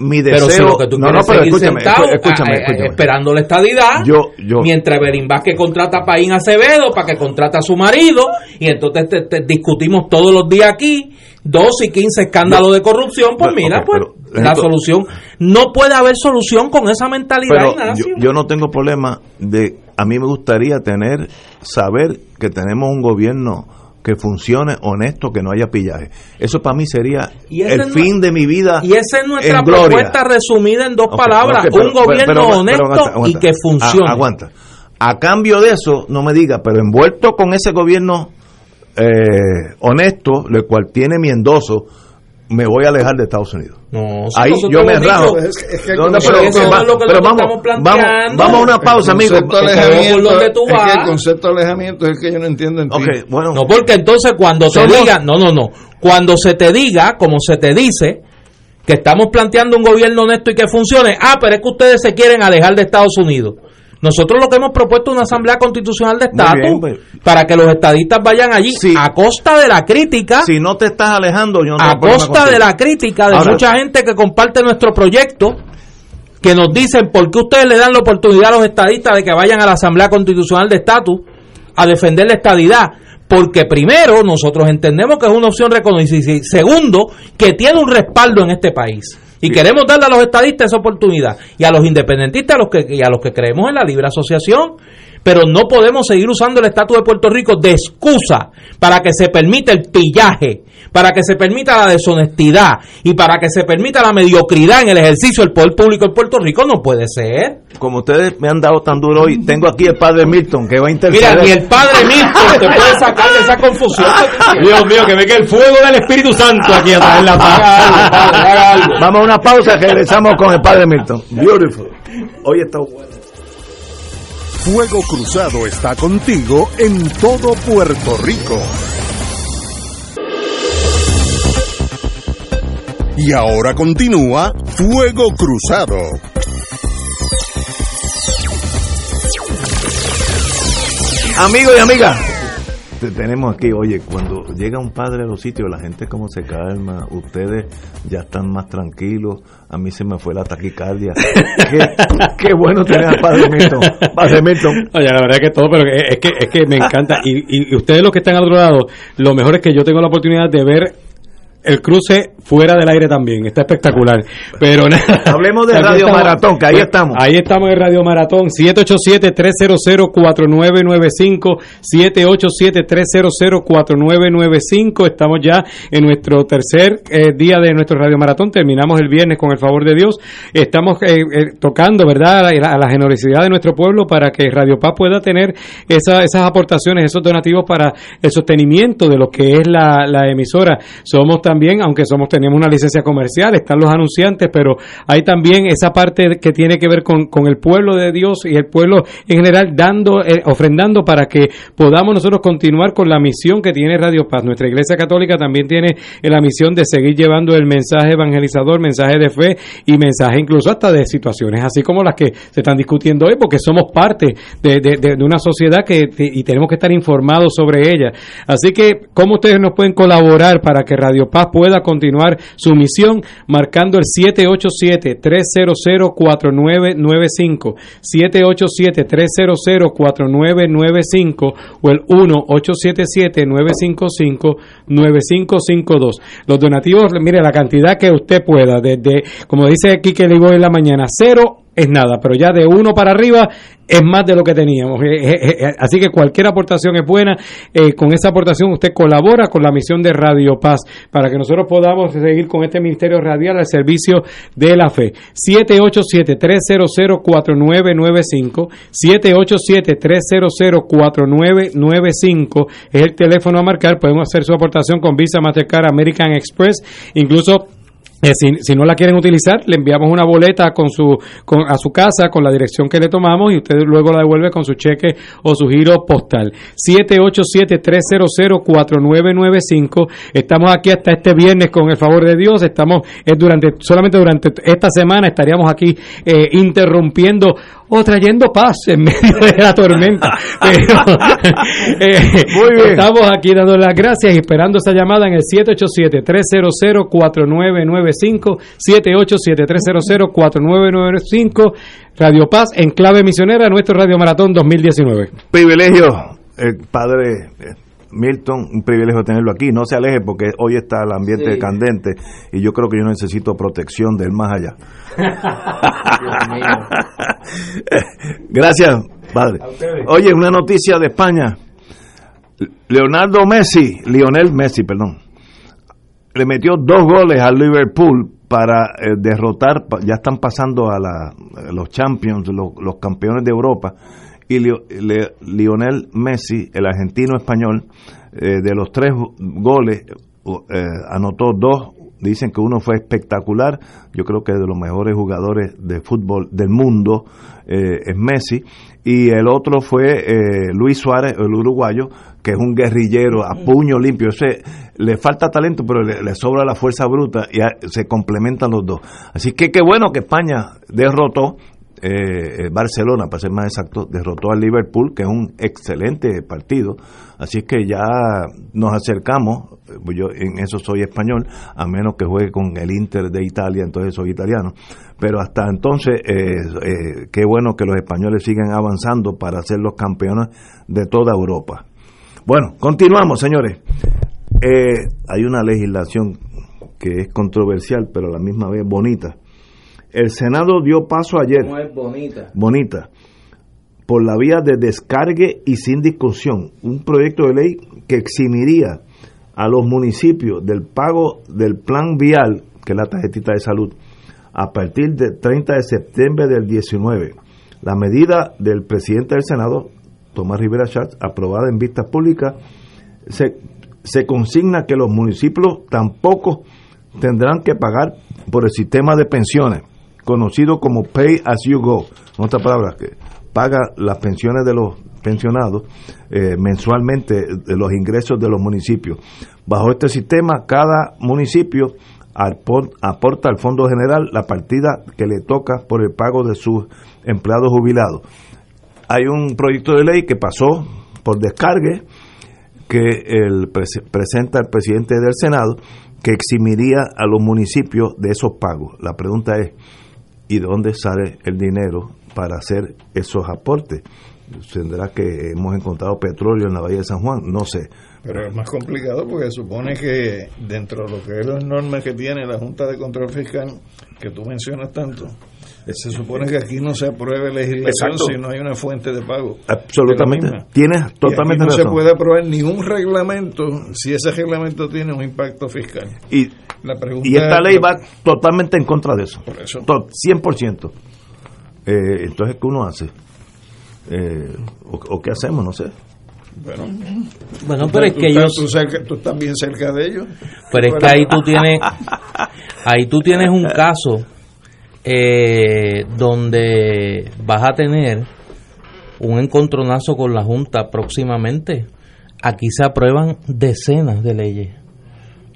S1: mi deseo.
S2: Pero si lo que tú
S1: no,
S2: quieres
S1: no, pero
S2: seguir
S1: escúchame,
S2: sentado,
S1: escú- escúchame,
S2: a- a-
S1: escúchame.
S2: esperando la estadidad,
S1: Yo- yo-
S2: mientras Berín Vázquez contrata a Paín Acevedo para que contrate a su marido, y entonces te- te discutimos todos los días aquí, dos y quince escándalos de corrupción, pues mira, pues
S1: pero,
S2: la
S1: esto-
S2: solución, no puede haber solución con esa mentalidad,
S1: Pero yo, yo no tengo problema de a mí me gustaría tener saber que tenemos un gobierno que funcione honesto, que no haya pillaje. Eso para mí sería el fin de mi vida.
S2: y esa es nuestra
S1: gloria.
S2: propuesta resumida en dos palabras,
S1: pero-
S2: un gobierno
S1: pero-
S2: honesto
S1: aguanta,
S2: y que funcione.
S1: A- aguanta. A cambio de eso, no me diga, pero envuelto con ese gobierno eh, honesto, el cual tiene mi endoso, me voy a alejar de Estados Unidos.
S2: No, si
S1: Ahí yo me rajo.
S3: Es que- es que
S1: No, no,
S3: como-
S1: pero, va-
S2: lo
S1: vamos,
S2: estamos planteando.
S1: vamos, vamos a una pausa,
S3: el
S1: amigo.
S2: que por
S3: es el concepto de alejamiento es el que yo no entiendo en
S1: bueno.
S2: No, porque entonces cuando te
S1: Somos-
S2: digan, no, no, no, cuando se te diga, como se te dice, que estamos planteando un gobierno honesto y que funcione, ah, pero es que ustedes se quieren alejar de Estados Unidos. Nosotros lo que hemos propuesto es una asamblea constitucional de estatus
S1: pues.
S2: para que los estadistas vayan allí
S1: Sí.
S2: a costa de la crítica,
S1: si no te estás alejando, yo no
S2: a costa de la crítica de
S1: Ahora-
S2: mucha gente que comparte nuestro proyecto, que nos dicen por qué ustedes le dan la oportunidad a los estadistas de que vayan a la Asamblea Constitucional de Estatus a defender la estadidad. Porque primero, nosotros entendemos que es una opción reconocida segundo, que tiene un respaldo en este país. Y queremos darle a los estadistas esa oportunidad y a los independentistas a los que, y a los que creemos en la libre asociación. pero no podemos seguir usando el estatus de Puerto Rico de excusa para que se permita el pillaje, para que se permita la deshonestidad y para que se permita la mediocridad en el ejercicio del poder público en Puerto Rico, no puede ser.
S1: Como ustedes me han dado tan duro hoy, tengo aquí el padre Milton que va a interceder.
S2: Mira, ni el padre Milton te puede sacar de esa confusión.
S5: Dios mío, que venga el fuego del Espíritu Santo aquí a traer la paz.
S1: Vamos a una pausa, regresamos con el padre Milton. Beautiful. Hoy está bueno.
S4: Fuego Cruzado está contigo en todo Puerto Rico. Y ahora continúa Fuego Cruzado.
S1: Amigos y amigas, te tenemos aquí, oye, cuando llega un padre a los sitios, la gente como se calma, ustedes ya están más tranquilos, a mí se me fue la taquicardia. qué, qué bueno tener al padre Milton. Padre Milton.
S5: Oye, la verdad que todo, pero es que, es que me encanta. Y, y ustedes los que están al otro lado, lo mejor es que yo tengo la oportunidad de ver el cruce fuera del aire también, está espectacular. Pero nada.
S1: Hablemos de Radio Maratón, que ahí estamos.
S5: Ahí estamos en Radio Maratón, 787-300-4995, 787-300-4995. Estamos ya en nuestro tercer eh, día de nuestro Radio Maratón, terminamos el viernes con el favor de Dios. Estamos eh, eh, tocando, ¿verdad?, a la, generosidad de nuestro pueblo para que Radio Paz pueda tener esas aportaciones, esos donativos para el sostenimiento de lo que es la, la emisora. Somos también, aunque somos tenemos una licencia comercial, están los anunciantes, pero hay también esa parte que tiene que ver con, con el pueblo de Dios y el pueblo en general dando, eh, ofrendando para que podamos nosotros continuar con la misión que tiene Radio Paz. Nuestra Iglesia Católica también tiene la misión de seguir llevando el mensaje evangelizador, mensaje de fe y mensaje incluso hasta de situaciones así como las que se están discutiendo hoy, porque somos parte de, de, una sociedad que y tenemos que estar informados sobre ella. Así que, ¿cómo ustedes nos pueden colaborar para que Radio Paz pueda continuar su misión marcando el 787-300-4995, 787-300-4995 o el 1-877-955-9552. Los donativos, mire, la cantidad que usted pueda, desde, como dice aquí que le digo en la mañana, cero es nada, pero ya de uno para arriba es más de lo que teníamos. Eh, eh, eh, así que cualquier aportación es buena. con esa aportación usted colabora con la misión de Radio Paz para que nosotros podamos seguir con este ministerio radial al servicio de la fe. 787-300-4995. 787-300-4995 es el teléfono a marcar. Podemos hacer su aportación con Visa, Mastercard, American Express. Incluso eh, si, no la quieren utilizar, le enviamos una boleta con su, a su casa con la dirección que le tomamos y usted luego la devuelve con su cheque o su giro postal. 787-300-4995. Estamos aquí hasta este viernes con el favor de Dios. Estamos es durante solamente durante esta semana estaríamos aquí eh, interrumpiendo o trayendo paz en medio de la tormenta. Eh, estamos aquí dando las gracias y esperando esa llamada en el 787-300-4995, 787-300-4995, Radio Paz en clave misionera, nuestro Radio Maratón 2019.
S1: Privilegio, el padre eh, Milton, un privilegio tenerlo aquí. No se aleje porque hoy está el ambiente candente y yo creo que yo necesito protección del más allá. Gracias, padre. Oye, una noticia de España. Leonardo Messi, Lionel Messi, perdón, le metió dos goles al Liverpool para eh, derrotar, ya están pasando a, los champions, los, campeones de Europa, y Lionel Messi, el argentino español, eh, de los tres goles, eh, anotó dos. Dicen que uno fue espectacular, yo creo que de los mejores jugadores de fútbol del mundo eh, es Messi, y el otro fue eh, Luis Suárez, el uruguayo, que es un guerrillero a puño limpio, ese, le falta talento, pero le, sobra la fuerza bruta y se complementan los dos. Así que qué bueno que España derrotó eh, Barcelona, para ser más exacto, derrotó al Liverpool, que es un excelente partido. Así es que ya nos acercamos, yo en eso soy español, a menos que juegue con el Inter de Italia, entonces soy italiano. Pero hasta entonces, eh, eh, qué bueno que los españoles sigan avanzando para ser los campeones de toda Europa. Bueno, continuamos, señores. hay una legislación que es controversial, pero a la misma vez bonita el Senado dio paso ayer.
S2: bonita.
S1: Bonita. por la vía de descargue y sin discusión, un proyecto de ley que eximiría a los municipios del pago del plan vial, que es la tarjetita de salud, a partir del 30 de septiembre del 19. La medida del presidente del Senado, Tomás Rivera Schatz, aprobada en vistas públicas, se, se consigna que los municipios tampoco tendrán que pagar por el sistema de pensiones, conocido como Pay as you go. En otras palabras, que paga las pensiones de los pensionados eh, mensualmente de los ingresos de los municipios. Bajo este sistema, cada municipio aporta al Fondo General la partida que le toca por el pago de sus empleados jubilados. Hay un proyecto de ley que pasó por descargue que el presenta el presidente del Senado que eximiría a los municipios de esos pagos. La pregunta es, ¿y de dónde sale el dinero para hacer esos aportes? Tendrá que hemos encontrado petróleo en la Bahía de San Juan, no sé.
S3: Pero es más complicado porque supone que dentro de lo que es las normas que tiene la Junta de Control Fiscal, que tú mencionas tanto, se supone que aquí no se apruebe legislación si no hay una fuente de pago.
S1: Absolutamente. Tienes totalmente
S3: no se puede aprobar ningún reglamento si ese reglamento tiene un impacto fiscal.
S1: Y, la y esta ley va totalmente en contra de eso. Por eso. 100%. Eh, entonces, ¿qué uno hace? Eh, o, qué hacemos? No sé.
S2: Bueno, bueno pero es que ellos...
S3: Tú, estás bien cerca de ellos.
S2: Pero es que ahí tú tienes... Ahí tú tienes un caso eh, donde vas a tener un encontronazo con la Junta próximamente. Aquí se aprueban decenas de leyes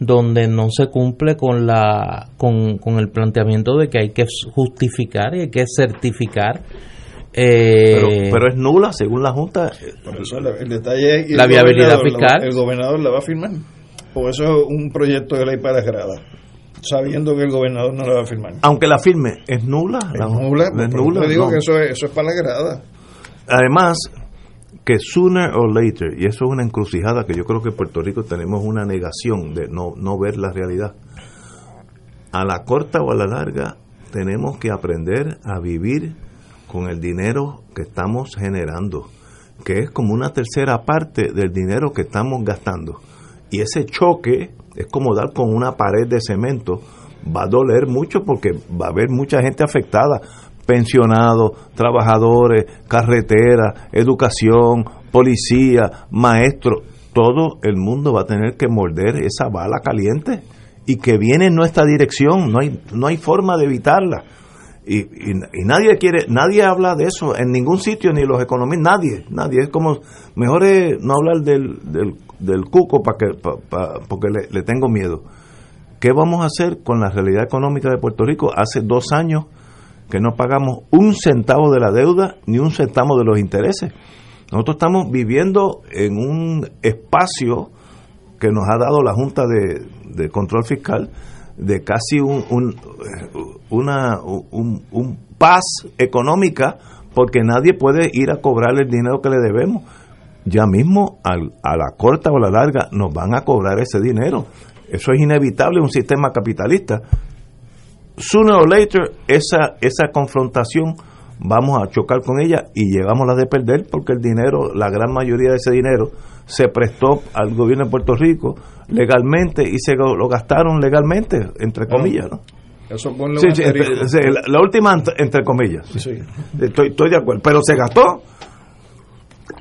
S2: donde no se cumple con la con, el planteamiento de que hay que justificar y hay que certificar
S1: eh, pero, es nula según la Junta.
S3: El detalle
S2: la viabilidad fiscal.
S3: el gobernador la va a firmar. O eso es un proyecto de ley para grada sabiendo que el gobernador no la va a firmar.
S1: Aunque la firme, es nula.
S3: Es nula, es nula. digo que eso es, eso es para la grada.
S1: Además, que sooner or later, y eso es una encrucijada que yo creo que en Puerto Rico tenemos una negación de no, no ver la realidad. A la corta o a la larga, tenemos que aprender a vivir con el dinero que estamos generando, que es como una tercera parte del dinero que estamos gastando. Y ese choque es como dar con una pared de cemento. Va a doler mucho porque va a haber mucha gente afectada, pensionados, trabajadores, carretera, educación, policía, maestros, todo el mundo va a tener que morder esa bala caliente y que viene en nuestra dirección, no hay, no hay forma de evitarla. Y, y, nadie quiere, nadie habla de eso en ningún sitio, ni los economistas, nadie, nadie. Es como, mejor es no hablar del, del cuco para que, porque le, tengo miedo. ¿Qué vamos a hacer con la realidad económica de Puerto Rico? Hace dos años que no pagamos un centavo de la deuda ni un centavo de los intereses. Nosotros estamos viviendo en un espacio que nos ha dado la Junta de, Control Fiscal de casi un, un una un paz económica porque nadie puede ir a cobrar el dinero que le debemos ya mismo al, a la corta o la larga nos van a cobrar ese dinero. Eso es inevitable en un sistema capitalista. Sooner or later, esa, esa confrontación vamos a chocar con ella y llegamos a la de perder porque el dinero, la gran mayoría de ese dinero, se prestó al gobierno de Puerto Rico legalmente y se lo gastaron legalmente, entre comillas. ¿no?
S3: Eso
S1: la, última, entre comillas. Estoy, estoy de acuerdo. Pero se gastó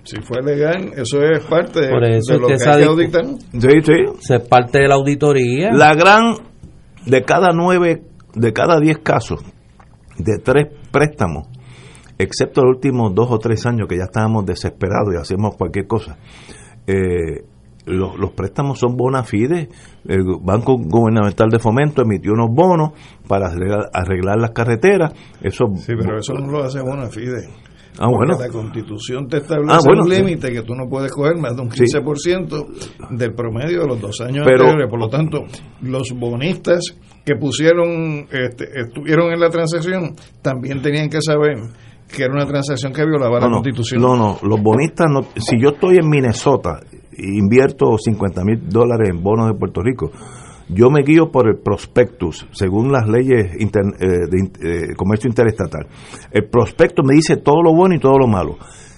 S3: si fue legal, eso es parte de, lo que, hay que auditar.
S1: Sí, sí.
S2: es parte de la auditoría.
S1: La gran, de cada nueve, de cada diez casos, de tres préstamos, excepto los últimos dos o tres años que ya estábamos desesperados y hacemos cualquier cosa, eh, los, préstamos son bona fide. El Banco Gubernamental de Fomento emitió unos bonos para arreglar, arreglar las carreteras. Eso,
S3: sí, pero eso no lo hace bona fide.
S1: Ah, bueno.
S3: La constitución te establece ah, un límite que tú no puedes coger más de un 15% del promedio de los dos años anteriores. Por lo tanto, los bonistas que pusieron, este, estuvieron en la transacción, también tenían que saber que era una transacción que violaba la constitución.
S1: No, no, los bonistas, no, si yo estoy en Minnesota invierto 50 mil dólares en bonos de Puerto Rico, Yo me guío por el prospectus, según las leyes inter, eh, de eh, comercio interestatal. El prospectus me dice todo lo bueno y todo lo malo.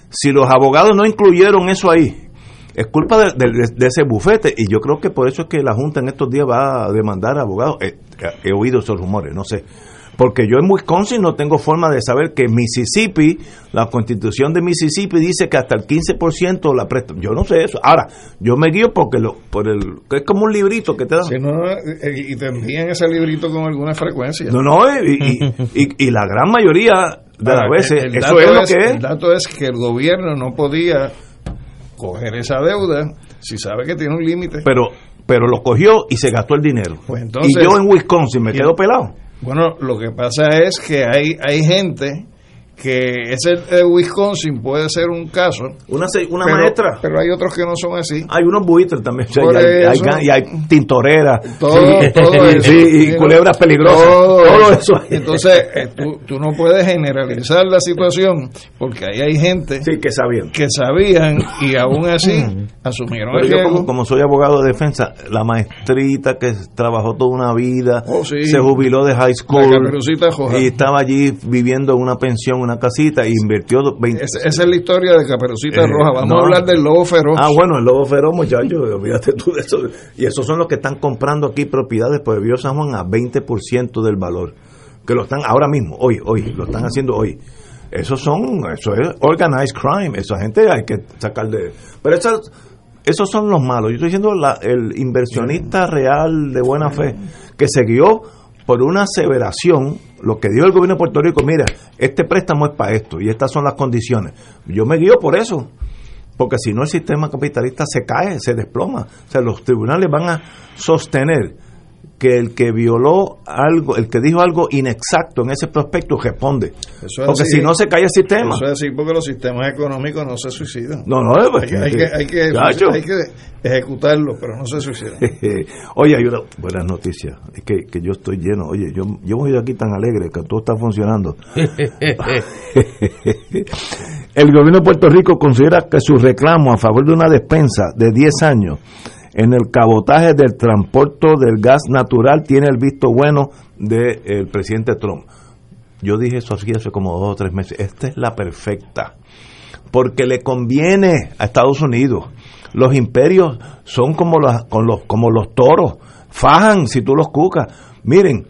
S1: Si los abogados no incluyeron eso ahí, es culpa de, de, de, ese bufete y yo creo que por eso es que la Junta en estos días va a demandar abogados. Eh, he oído esos rumores, no sé. Porque yo en Wisconsin no tengo forma de saber que Mississippi, la constitución de Mississippi dice que hasta el 15% la presta. Yo no sé eso. Ahora, yo me guío porque lo, por el, que es como un librito que te dan.
S3: Sí, no, y te envían ese librito con alguna frecuencia.
S1: No, no, y, y, y la gran mayoría de las veces,
S3: el, el
S1: eso es lo
S3: es,
S1: que es.
S3: El dato es que el gobierno no podía coger esa deuda si sabe que tiene un límite.
S1: Pero pero lo cogió y se gastó el dinero.
S3: Pues entonces,
S1: y yo en Wisconsin me quedo pelado.
S3: Bueno, lo que pasa es que hay, hay gente que ese de Wisconsin puede ser un caso.
S1: Una, una
S3: pero,
S1: maestra.
S3: Pero hay otros que no son así.
S1: Hay unos buitres también. O sea, y, hay,
S3: eso,
S1: hay, y, hay, tintoreras.
S3: Todo,
S1: sí,
S3: todo eso.
S1: Y culebras peligrosas.
S3: Todo,
S1: todo eso.
S3: Entonces, eh, tú, tú, no puedes generalizar la situación porque ahí hay gente
S1: sí, que sabían.
S3: Que sabían y aún así asumieron
S1: pero
S3: el
S1: yo como, como, soy abogado de defensa, la maestrita que trabajó toda una vida,
S3: oh, sí.
S1: se jubiló de high school
S3: y
S1: estaba allí viviendo en una pensión, una casita y invirtió 20...
S3: Esa, esa, es la historia de Caperucita eh, Roja. Vamos no. a hablar del lobo feroz.
S1: Ah, bueno, el lobo feroz, muchachos, olvídate tú de eso. Y esos son los que están comprando aquí propiedades por el Río San Juan a 20% del valor. Que lo están ahora mismo, hoy, hoy, lo están haciendo hoy. Esos son, eso es organized crime. Esa gente hay que sacar de. Pero esas, esos son los malos. Yo estoy diciendo la, el inversionista real de buena fe que se guió por una aseveración, lo que dio el gobierno de Puerto Rico, mira, este préstamo es para esto y estas son las condiciones. Yo me guío por eso, porque si no el sistema capitalista se cae, se desploma. O sea, los tribunales van a sostener que el que violó algo, el que dijo algo inexacto en ese prospecto responde.
S3: Eso
S1: porque
S3: así,
S1: si no se cae el sistema.
S3: Eso es así porque los sistemas económicos no se suicidan.
S1: No, no,
S3: hay, hay, que, hay, que, hay que ejecutarlo, pero no se suicidan.
S1: Oye, hay una buenas noticias. Es que, que, yo estoy lleno. Oye, yo, yo me voy de aquí tan alegre que todo está funcionando. el gobierno de Puerto Rico considera que su reclamo a favor de una despensa de 10 años en el cabotaje del transporte del gas natural tiene el visto bueno del de presidente Trump. Yo dije eso así hace como dos o tres meses. Esta es la perfecta. Porque le conviene a Estados Unidos. Los imperios son como los, con los, como los toros. Fajan si tú los cucas. Miren,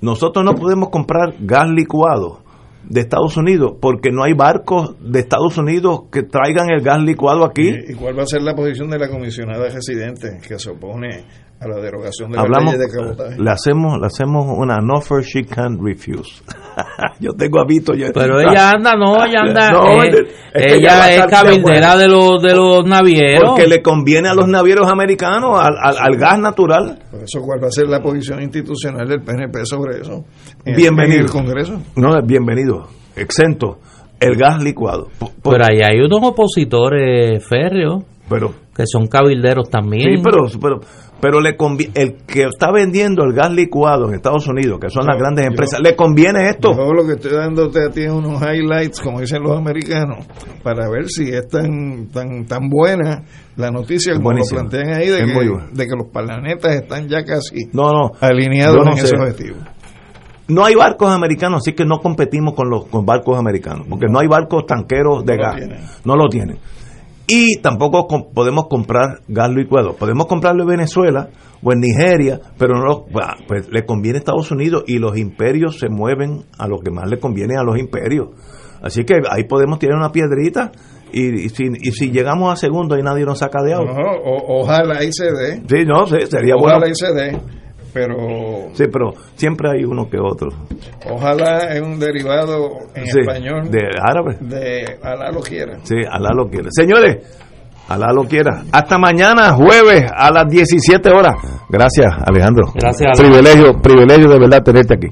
S1: nosotros no podemos comprar gas licuado de Estados Unidos porque no hay barcos de Estados Unidos que traigan el gas licuado aquí.
S3: ¿Y cuál va a ser la posición de la comisionada residente que se opone a la derogación de
S1: Hablamos,
S3: la ley de cabotaje?
S1: Le hacemos, le hacemos una no for she can refuse. yo tengo a Vito. Yo,
S2: Pero ella anda, no, ella anda. No, eh, es ella es cabildera de, los, de los navieros.
S1: Porque le conviene a los navieros americanos, al, al, al gas natural.
S3: Por eso, ¿cuál va a ser la posición institucional del PNP sobre eso?
S1: En bienvenido.
S3: En el Congreso.
S1: No, bienvenido. Exento. El gas licuado.
S2: Por, pero ahí hay unos opositores férreos.
S1: Pero,
S2: que son cabilderos también.
S1: Sí, pero, pero pero le el que está vendiendo el gas licuado en Estados Unidos, que son las grandes empresas, yo, ¿le conviene esto?
S3: Yo lo que estoy dándote a ti es unos highlights, como dicen los americanos, para ver si es tan tan tan buena la noticia como Buenísimo. lo plantean ahí de que, de que, los planetas están ya casi
S1: no, no,
S3: alineados
S1: no
S3: en
S1: sé.
S3: ese objetivo.
S1: No hay barcos americanos, así que no competimos con los con barcos americanos, porque no, hay barcos tanqueros de
S3: no
S1: gas.
S3: Lo
S1: no lo tienen. Y tampoco com podemos comprar gas licuado. Podemos comprarlo en Venezuela o en Nigeria, pero no lo, pues le conviene a Estados Unidos y los imperios se mueven a lo que más le conviene a los imperios. Así que ahí podemos tirar una piedrita y, y, si, y si llegamos a segundo y nadie nos saca de agua.
S3: No, o, ojalá ahí se dé.
S1: Sí, no, sí, sería
S3: ojalá
S1: bueno.
S3: ahí se dé. Pero.
S1: Sí, pero siempre hay uno que otro.
S3: Ojalá es un derivado en
S1: sí,
S3: español.
S1: De árabe.
S3: De Alá lo quiera.
S1: Sí, Alá lo quiera. Señores, Alá lo quiera. Hasta mañana, jueves, a las 17 horas. Gracias, Alejandro.
S2: Gracias,
S1: Alejandro. Privilegio, privilegio de verdad tenerte aquí.